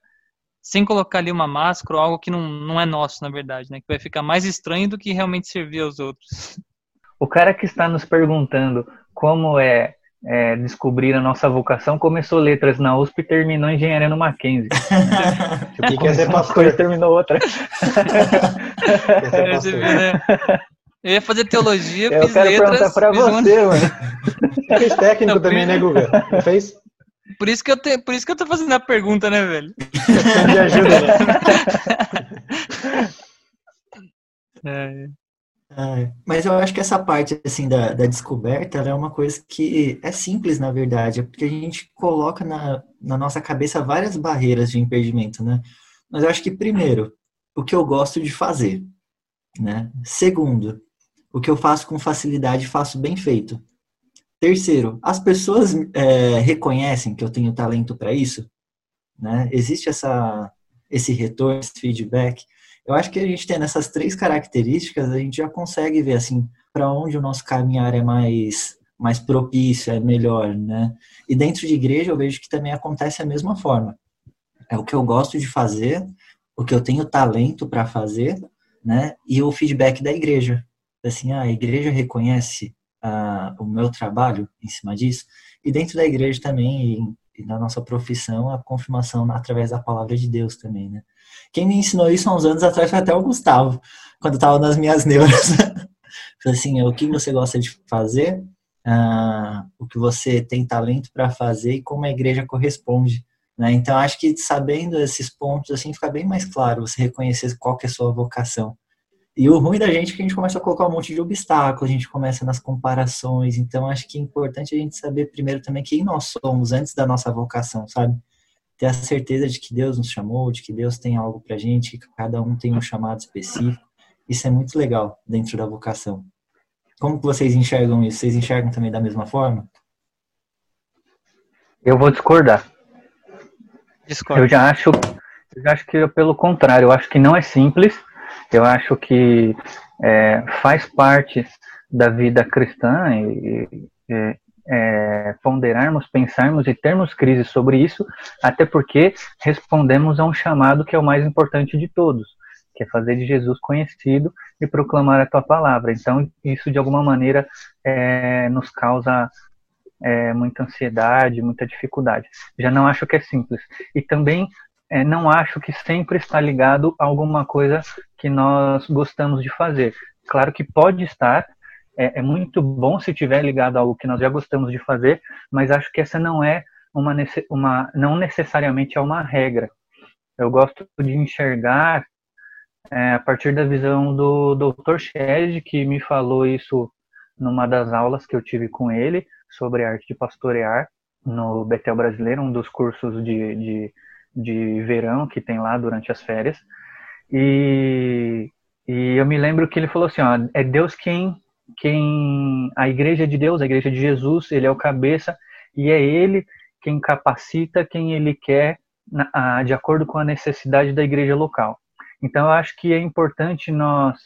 sem colocar ali uma máscara ou algo que não, não é nosso, na verdade, né? Que vai ficar mais estranho do que realmente servir aos outros. O cara que está nos perguntando como é, é descobrir a nossa vocação começou letras na USP e terminou engenharia no Mackenzie. tipo, que quer ser pastor e terminou outra. quer ser pastor. Né? Eu ia fazer teologia, eu fiz quero letras. perguntar pra você, um... mano. Você fez técnico não, também, né, Guga? Fez? Por isso, que eu te... Por isso que eu tô fazendo a pergunta, né, velho? Me ajuda, né? é. É, mas eu acho que essa parte assim da, da descoberta é uma coisa que é simples na verdade, é porque a gente coloca na, na nossa cabeça várias barreiras de impedimento, né? Mas eu acho que primeiro, o que eu gosto de fazer, né? Segundo, o que eu faço com facilidade faço bem feito. Terceiro, as pessoas é, reconhecem que eu tenho talento para isso, né? Existe essa esse retorno, esse feedback. Eu acho que a gente tendo essas três características, a gente já consegue ver assim para onde o nosso caminhar é mais mais propício, é melhor, né? E dentro de igreja eu vejo que também acontece a mesma forma. É o que eu gosto de fazer, o que eu tenho talento para fazer, né? E o feedback da igreja. Assim, ah, a igreja reconhece o meu trabalho em cima disso. E dentro da igreja também, e, e na nossa profissão, a confirmação através da palavra de Deus também, né? Quem me ensinou isso há uns anos atrás foi até o Gustavo, quando estava nas minhas neuras. assim, o que você gosta de fazer, ah, o que você tem talento para fazer e como a igreja corresponde. Né? Então, acho que sabendo esses pontos, assim, fica bem mais claro você reconhecer qual que é a sua vocação. E o ruim da gente é que a gente começa a colocar um monte de obstáculos, a gente começa nas comparações. Então, acho que é importante a gente saber primeiro também quem nós somos antes da nossa vocação, sabe? Ter a certeza de que Deus nos chamou, de que Deus tem algo pra gente, que cada um tem um chamado específico. Isso é muito legal dentro da vocação. Como que vocês enxergam isso? Vocês enxergam também da mesma forma? Eu vou discordar. Discordo. Eu já acho, eu já acho que pelo contrário, eu acho que não é simples. Eu acho que é, faz parte da vida cristã e, e é, ponderarmos, pensarmos e termos crise sobre isso, até porque respondemos a um chamado que é o mais importante de todos, que é fazer de Jesus conhecido e proclamar a tua palavra. Então, isso de alguma maneira é, nos causa é, muita ansiedade, muita dificuldade. Já não acho que é simples. E também é, não acho que sempre está ligado a alguma coisa que nós gostamos de fazer. Claro que pode estar, é, é muito bom se tiver ligado a algo que nós já gostamos de fazer, mas acho que essa não é uma, uma não necessariamente é uma regra. Eu gosto de enxergar é, a partir da visão do Dr. Shed, que me falou isso numa das aulas que eu tive com ele sobre arte de pastorear no Betel Brasileiro, um dos cursos de, de, de verão que tem lá durante as férias. E, e eu me lembro que ele falou assim, ó, é Deus quem, quem, a igreja de Deus, a igreja de Jesus, ele é o cabeça e é ele quem capacita quem ele quer na, de acordo com a necessidade da igreja local. Então, eu acho que é importante nós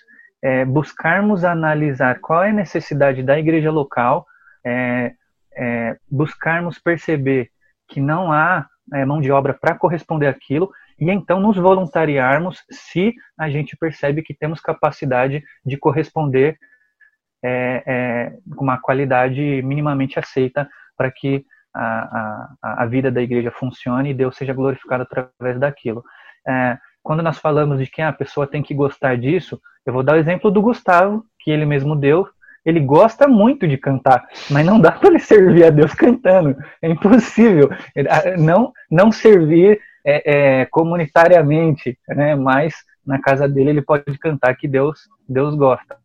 é, buscarmos analisar qual é a necessidade da igreja local, é, é, buscarmos perceber que não há é, mão de obra para corresponder àquilo e então nos voluntariarmos se a gente percebe que temos capacidade de corresponder é, é, com uma qualidade minimamente aceita para que a, a, a, vida da igreja funcione e Deus seja glorificado através daquilo. É, quando nós falamos de que a pessoa tem que gostar disso, eu vou dar o exemplo do Gustavo, que ele mesmo deu. Ele gosta muito de cantar, mas não dá para ele servir a Deus cantando. É impossível. Não, não servir é, é, comunitariamente, né? mas na casa dele ele pode cantar que Deus, Deus gosta.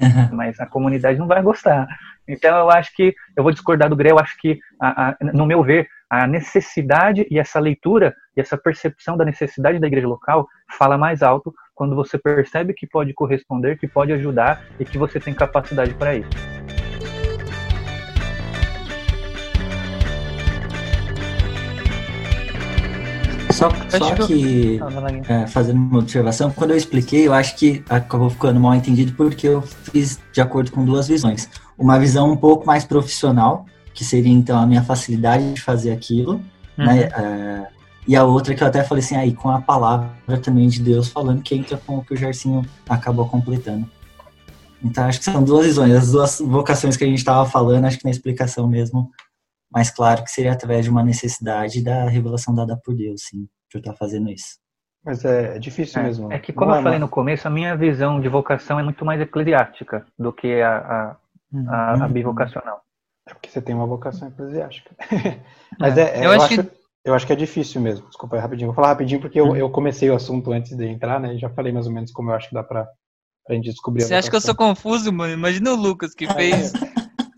Uhum. Mas a comunidade não vai gostar. Então eu acho que, eu vou discordar do Gré, eu acho que, a, a, no meu ver, a necessidade e essa leitura e essa percepção da necessidade da igreja local fala mais alto quando você percebe que pode corresponder, que pode ajudar e que você tem capacidade para isso. Só, só que, é, fazendo uma observação, quando eu expliquei, eu acho que acabou ficando mal entendido porque eu fiz de acordo com duas visões. Uma visão um pouco mais profissional, que seria então a minha facilidade de fazer aquilo, uhum. né? É, e a outra que eu até falei assim, aí com a palavra também de Deus falando que entra com o que o Gercinho acabou completando. Então acho que são duas visões, as duas vocações que a gente estava falando, acho que na explicação mesmo mas claro que seria através de uma necessidade da revelação dada por Deus, sim, que eu estou fazendo isso. Mas é, é difícil é, mesmo. É que, como eu falei no começo, a minha visão de vocação é muito mais eclesiástica do que a, a, a, a uhum. bivocacional. É porque você tem uma vocação eclesiástica. Mas é, é eu, eu, acho, que... eu acho que é difícil mesmo. Desculpa aí, rapidinho. Vou falar rapidinho porque eu, uhum. eu comecei o assunto antes de entrar, né? Já falei mais ou menos como eu acho que dá pra, pra gente descobrir. Você acha que eu sou confuso, mano? Imagina o Lucas que fez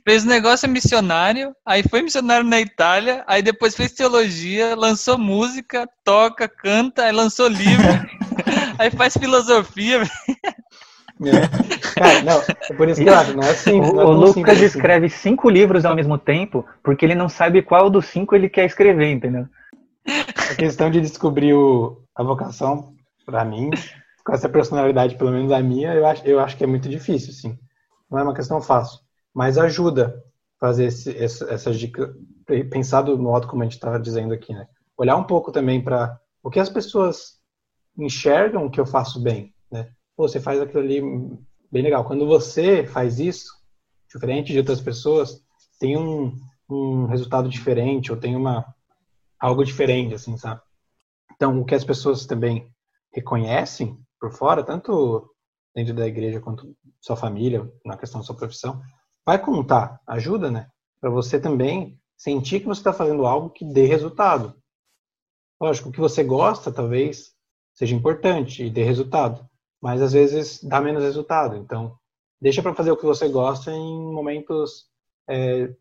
fez um negócio missionário, aí foi missionário na Itália, aí depois fez teologia, lançou música, toca, canta, aí lançou livro, aí faz filosofia. É. Cara, não, é por isso que eu não é assim. O, não é o Lucas assim. escreve cinco livros ao mesmo tempo, porque ele não sabe qual dos cinco ele quer escrever, entendeu? A questão de descobrir o, a vocação, para mim, com essa personalidade, pelo menos a minha, eu acho, eu acho que é muito difícil, sim. Não é uma questão fácil mas ajuda fazer esse, essas dicas, pensado no modo como a gente estava dizendo aqui, né? Olhar um pouco também para o que as pessoas enxergam que eu faço bem? Pô, você faz aquilo ali bem legal. Quando você faz isso, diferente de outras pessoas, tem um, um resultado diferente ou tem uma algo diferente, assim, sabe? Então, o que as pessoas também reconhecem por fora, tanto dentro da igreja quanto sua família, na questão da sua profissão, vai contar, ajuda, né? Para você também sentir que você está fazendo algo que dê resultado. Lógico, o que você gosta talvez seja importante e dê resultado, mas às vezes dá menos resultado. Então, deixa para fazer o que você gosta em momentos é,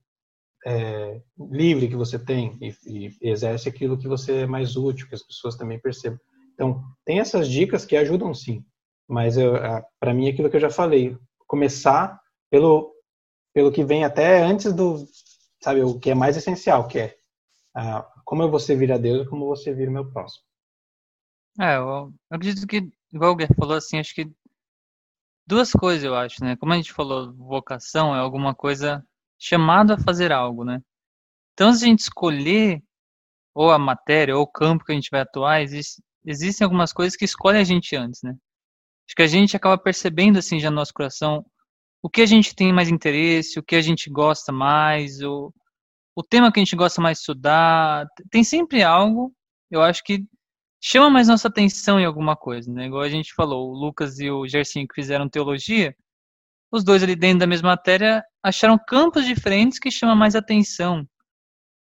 é, livre que você tem e, e, exerce aquilo que você é mais útil, que as pessoas também percebam. Então, tem essas dicas que ajudam sim, mas para mim é aquilo que eu já falei, começar pelo pelo que vem até antes do, sabe, o que é mais essencial, que é como eu vou servir a Deus e como você vir o meu próximo. É, eu acredito que, igual o Guer falou, assim, acho que duas coisas eu acho, né? Como a gente falou, vocação é alguma coisa chamado a fazer algo, né? Então, se a gente escolher ou a matéria ou o campo que a gente vai atuar, existe, existem algumas coisas que escolhem a gente antes, né? Acho que a gente acaba percebendo, assim, já no nosso coração o que a gente tem mais interesse, o que a gente gosta mais, o, o tema que a gente gosta mais de estudar. Tem sempre algo, eu acho que chama mais nossa atenção em alguma coisa, né? Igual a gente falou, o Lucas e o Gersinho que fizeram teologia, os dois ali dentro da mesma matéria acharam campos diferentes que chamam mais atenção,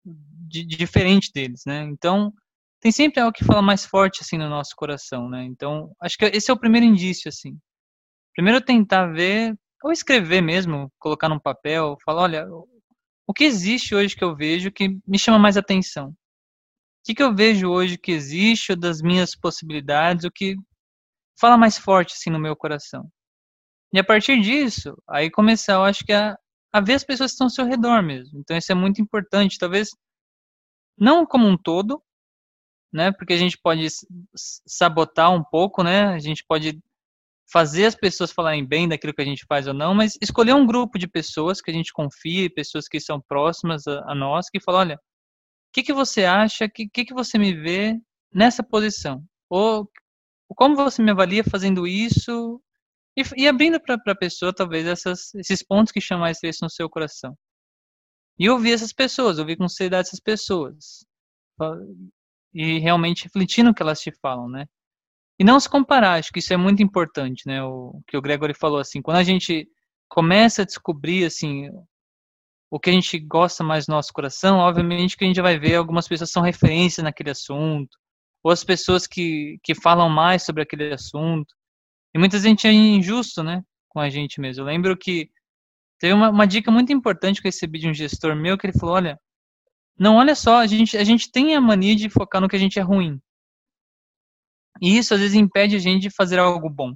de, diferente deles, né? Então, tem sempre algo que fala mais forte, assim, no nosso coração, né? Então, acho que esse é o primeiro indício, assim. Primeiro tentar ver, ou escrever mesmo, colocar num papel, falar, olha, o que existe hoje que eu vejo que me chama mais atenção? Que, que eu vejo hoje que existe, das minhas possibilidades, o que fala mais forte, assim, no meu coração? E a partir disso, aí começar, eu acho que a, a ver as pessoas que estão ao seu redor mesmo. Então isso é muito importante, talvez não como um todo, né? Porque a gente pode sabotar um pouco, né? A gente pode fazer as pessoas falarem bem daquilo que a gente faz ou não, mas escolher um grupo de pessoas que a gente confie, pessoas que são próximas a, a nós, que falam, olha, que, que você acha, o que, que, que você me vê nessa posição? Ou como você me avalia fazendo isso e, e abrindo para a pessoa, talvez, essas, esses pontos que chamam mais interesse no seu coração. E ouvir essas pessoas, ouvir com seriedade essas pessoas. E realmente refletir no que elas te falam, né? E não se comparar, acho que isso é muito importante, né? O que o Gregory falou, assim, quando a gente começa a descobrir, assim, o que a gente gosta mais do nosso coração, obviamente que a gente vai ver algumas pessoas são referências naquele assunto, ou as pessoas que, que falam mais sobre aquele assunto. E muita gente é injusto, né? Com a gente mesmo. Eu lembro que teve uma, uma dica muito importante que eu recebi de um gestor meu, que ele falou, olha, não, olha só, a gente, a gente tem a mania de focar no que a gente é ruim. E isso às vezes impede a gente de fazer algo bom.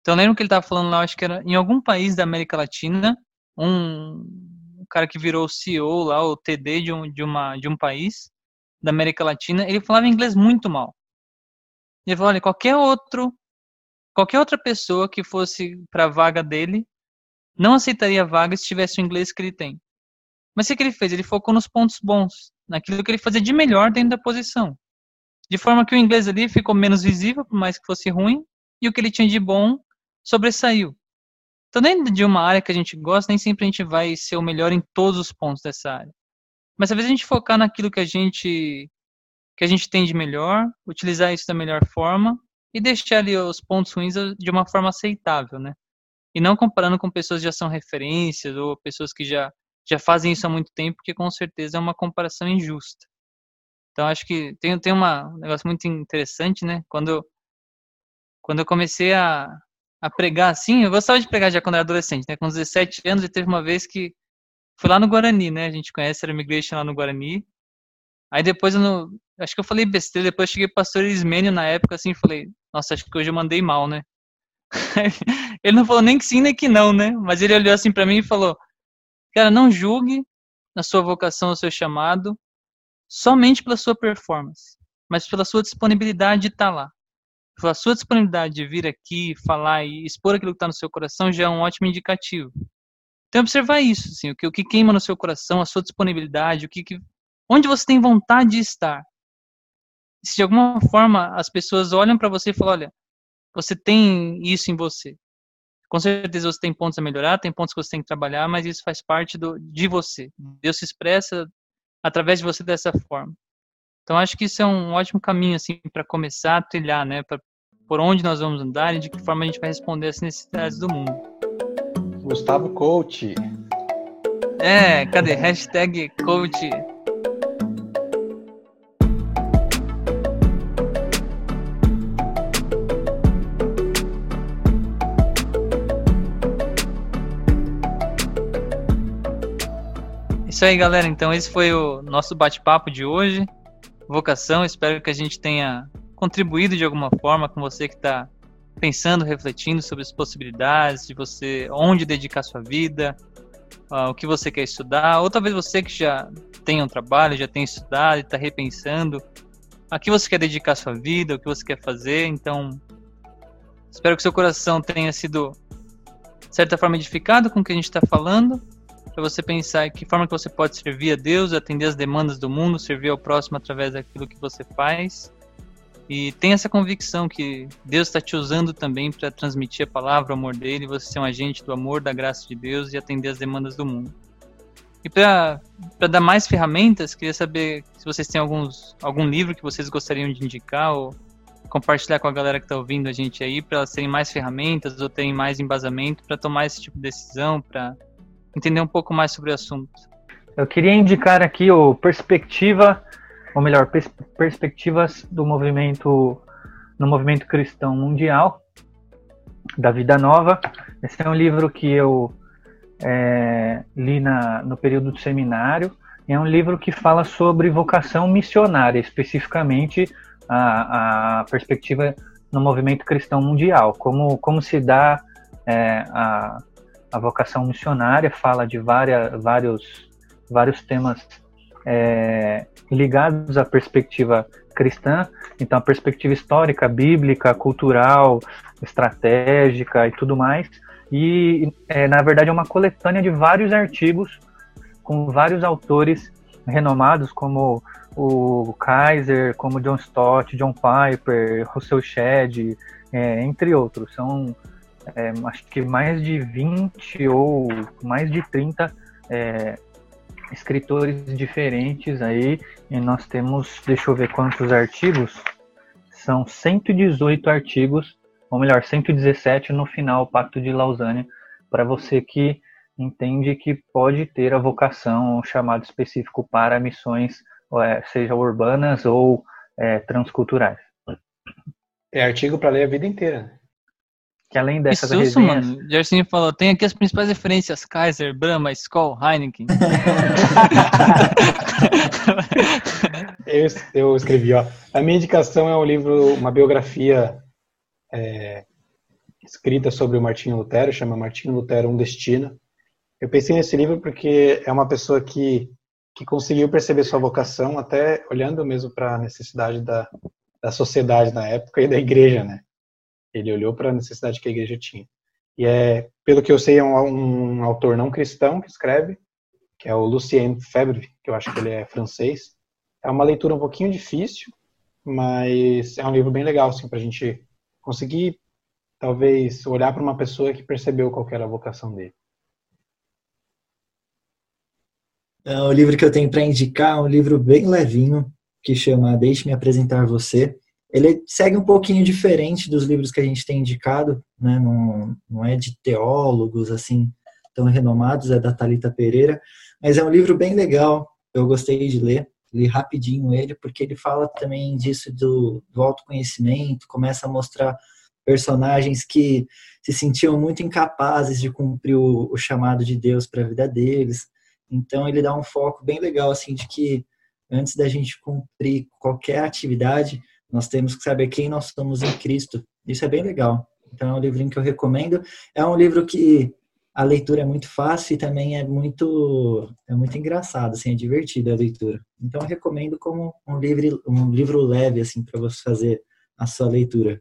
Então eu lembro que ele estava falando lá, acho que era em algum país da América Latina, um cara que virou CEO lá, o TD de um, de, uma, de um país da América Latina, ele falava inglês muito mal. Ele falou, olha, qualquer outro qualquer outra pessoa que fosse para a vaga dele não aceitaria a vaga se tivesse o inglês que ele tem. Mas o que ele fez? Ele focou nos pontos bons, naquilo que ele fazia de melhor dentro da posição. De forma que o inglês ali ficou menos visível, por mais que fosse ruim, e o que ele tinha de bom sobressaiu. Então, dentro de uma área que a gente gosta, nem sempre a gente vai ser o melhor em todos os pontos dessa área. Mas às vezes a gente focar naquilo que a gente que a gente tem de melhor, utilizar isso da melhor forma e deixar ali os pontos ruins de uma forma aceitável, né? E não comparando com pessoas que já são referências ou pessoas que já, já fazem isso há muito tempo, porque com certeza é uma comparação injusta. Então acho que tem, tem uma, um negócio muito interessante, né? Quando, quando eu comecei a, a pregar assim, eu gostava de pregar já quando era adolescente, né? Com 17 anos, e teve uma vez que fui lá no Guarani, né? A gente conhece a Immigration lá no Guarani. Aí depois eu não, acho que eu falei besteira, depois cheguei pro pastor Ismênio na época assim, falei, nossa, acho que hoje eu mandei mal, né? ele não falou nem que sim nem que não, né? Mas ele olhou assim para mim e falou: Cara, não julgue na sua vocação, no seu chamado, somente pela sua performance, mas pela sua disponibilidade de estar tá lá. Pela sua disponibilidade de vir aqui, falar e expor aquilo que está no seu coração já é um ótimo indicativo. Então, observar isso, assim, o que, o que queima no seu coração, a sua disponibilidade, o que, que onde você tem vontade de estar se de alguma forma as pessoas olham para você e falam, olha, você tem isso em você. Com certeza você tem pontos a melhorar, tem pontos que você tem que trabalhar, mas isso faz parte do, de você. Deus se expressa através de você dessa forma. Então acho que isso é um ótimo caminho assim para começar a trilhar, né, pra, por onde nós vamos andar e de que forma a gente vai responder às necessidades do mundo. Gustavo Coach. É, cadê? Hashtag coach isso aí, galera. Então, esse foi o nosso bate-papo de hoje. Vocação. Espero que a gente tenha contribuído de alguma forma com você que está pensando, refletindo sobre as possibilidades de você, onde dedicar sua vida, uh, o que você quer estudar, ou talvez você que já tem um trabalho, já tem estudado e está repensando a que você quer dedicar sua vida, o que você quer fazer. Então, espero que seu coração tenha sido, de certa forma, edificado com o que a gente está falando para você pensar que forma que você pode servir a Deus, atender as demandas do mundo, servir ao próximo através daquilo que você faz. E tem essa convicção que Deus está te usando também para transmitir a palavra, o amor dele, você ser um agente do amor, da graça de Deus e atender as demandas do mundo. E para dar mais ferramentas, queria saber se vocês têm alguns, algum livro que vocês gostariam de indicar ou compartilhar com a galera que está ouvindo a gente aí, para elas terem mais ferramentas ou terem mais embasamento para tomar esse tipo de decisão, para entender um pouco mais sobre o assunto. Eu queria indicar aqui o Perspectiva ou melhor, pers perspectivas do movimento no movimento cristão mundial da Vida Nova. Esse é um livro que eu é, li na, no período do seminário. É um livro que fala sobre vocação missionária, especificamente a, a perspectiva no movimento cristão mundial, como, como se dá é, a, a vocação missionária, fala de várias, vários, vários temas é, ligados à perspectiva cristã, então a perspectiva histórica, bíblica, cultural, estratégica e tudo mais. E é, na verdade é uma coletânea de vários artigos com vários autores renomados como o Kaiser, como John Stott, John Piper, Russell Shedd, é, entre outros. São é, acho que mais de 20 ou mais de 30 é, escritores diferentes aí, e nós temos, deixa eu ver quantos artigos, são 118 artigos, ou melhor, 117 no final, o Pacto de Lausanne, para você que entende que pode ter a vocação, um chamado específico para missões, é, seja urbanas ou é, transculturais. É artigo para ler a vida inteira, né? Que além dessas que susto, resenhas... mano. Jersinho falou, tem aqui as principais referências, Kaiser, Brahma, Skoll, Heineken. eu, eu escrevi, ó. A minha indicação é um livro, uma biografia é, escrita sobre o Martinho Lutero, chama Martinho Lutero, Um Destino. Eu pensei nesse livro porque é uma pessoa que, que conseguiu perceber sua vocação, até olhando mesmo para a necessidade da, da sociedade na época e da igreja, né? Ele olhou para a necessidade que a igreja tinha. E é, pelo que eu sei, é um, um autor não cristão que escreve, que é o Lucien Febvre, que eu acho que ele é francês. É uma leitura um pouquinho difícil, mas é um livro bem legal, assim, para a gente conseguir, talvez, olhar para uma pessoa que percebeu qual era a vocação dele. É, o livro que eu tenho para indicar é um livro bem levinho, que chama Deixe-me Apresentar Você, ele segue um pouquinho diferente dos livros que a gente tem indicado, né? não, não é de teólogos assim tão renomados, é da Talita Pereira, mas é um livro bem legal, eu gostei de ler, li rapidinho ele, porque ele fala também disso do, do autoconhecimento, começa a mostrar personagens que se sentiam muito incapazes de cumprir o, o chamado de Deus para a vida deles, então ele dá um foco bem legal assim de que antes da gente cumprir qualquer atividade, nós temos que saber quem nós somos em Cristo. Isso é bem legal. Então é um livrinho que eu recomendo. É um livro que a leitura é muito fácil e também é muito é muito engraçado, assim, é divertido a leitura. Então eu recomendo como um livro um livro leve assim para você fazer a sua leitura.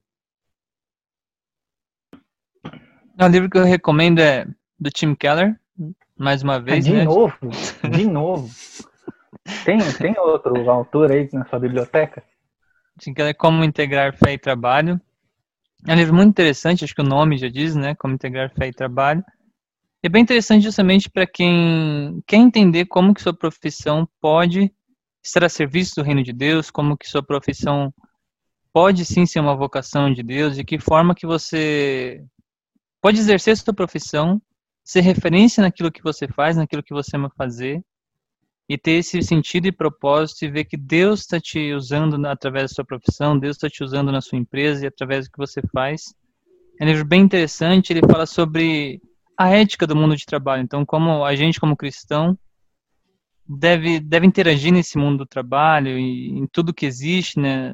O livro que eu recomendo é do Tim Keller, mais uma vez. De né? novo, de novo. Tem, tem outro autor aí na sua biblioteca? Que é Como Integrar Fé e Trabalho. É um livro muito interessante, acho que o nome já diz, né? Como Integrar Fé e Trabalho. E é bem interessante justamente para quem quer entender como que sua profissão pode estar a serviço do reino de Deus, como que sua profissão pode sim ser uma vocação de Deus, de que forma que você pode exercer sua profissão, ser referência naquilo que você faz, naquilo que você ama fazer, e ter esse sentido e propósito e ver que Deus está te usando através da sua profissão, Deus está te usando na sua empresa e através do que você faz. É um livro bem interessante, ele fala sobre a ética do mundo de trabalho. Então, como a gente, como cristão, deve, deve interagir nesse mundo do trabalho e em tudo que existe, né,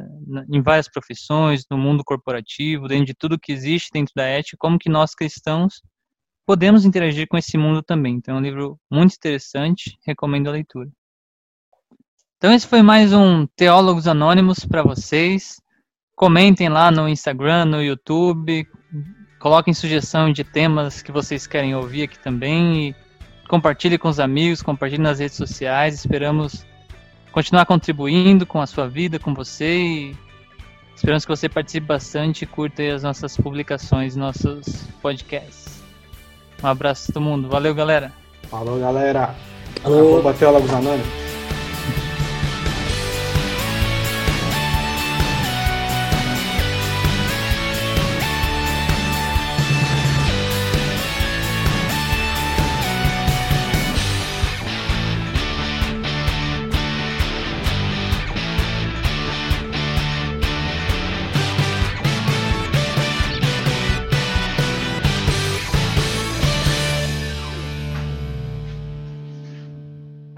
em várias profissões, no mundo corporativo, dentro de tudo que existe dentro da ética, como que nós cristãos podemos interagir com esse mundo também. Então é um livro muito interessante, recomendo a leitura. Então esse foi mais um Teólogos Anônimos para vocês. Comentem lá no Instagram, no YouTube, coloquem sugestão de temas que vocês querem ouvir aqui também e compartilhe com os amigos, compartilhe nas redes sociais. Esperamos continuar contribuindo com a sua vida, com você e Esperamos que você participe bastante e curta as nossas publicações, nossos podcasts. Um abraço a todo mundo. Valeu, galera. Falou, galera. Alô. Arroba Teólogos Anônimos.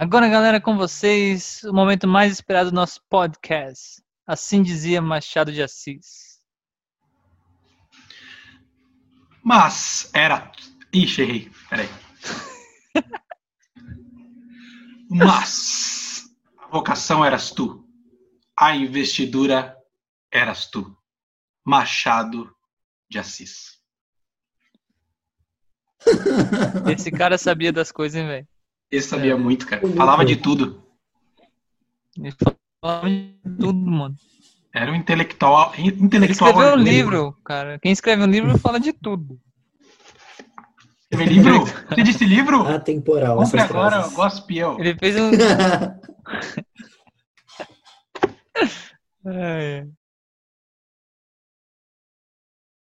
Agora, galera, com vocês, o momento mais esperado do nosso podcast. Assim dizia Machado de Assis. Mas era. Ixi, errei. Peraí. Mas a vocação eras tu. A investidura eras tu. Machado de Assis. Esse cara sabia das coisas, hein, velho? Esse sabia muito, cara. Falava de tudo. Ele falava de tudo, mano. Era um intelectual. Ele intelectual escreveu um livro, cara. Quem escreve um livro fala de tudo. Escreveu livro? Você disse livro? Atemporal. Compre agora, frases. Gospel. Ele fez um. É, é.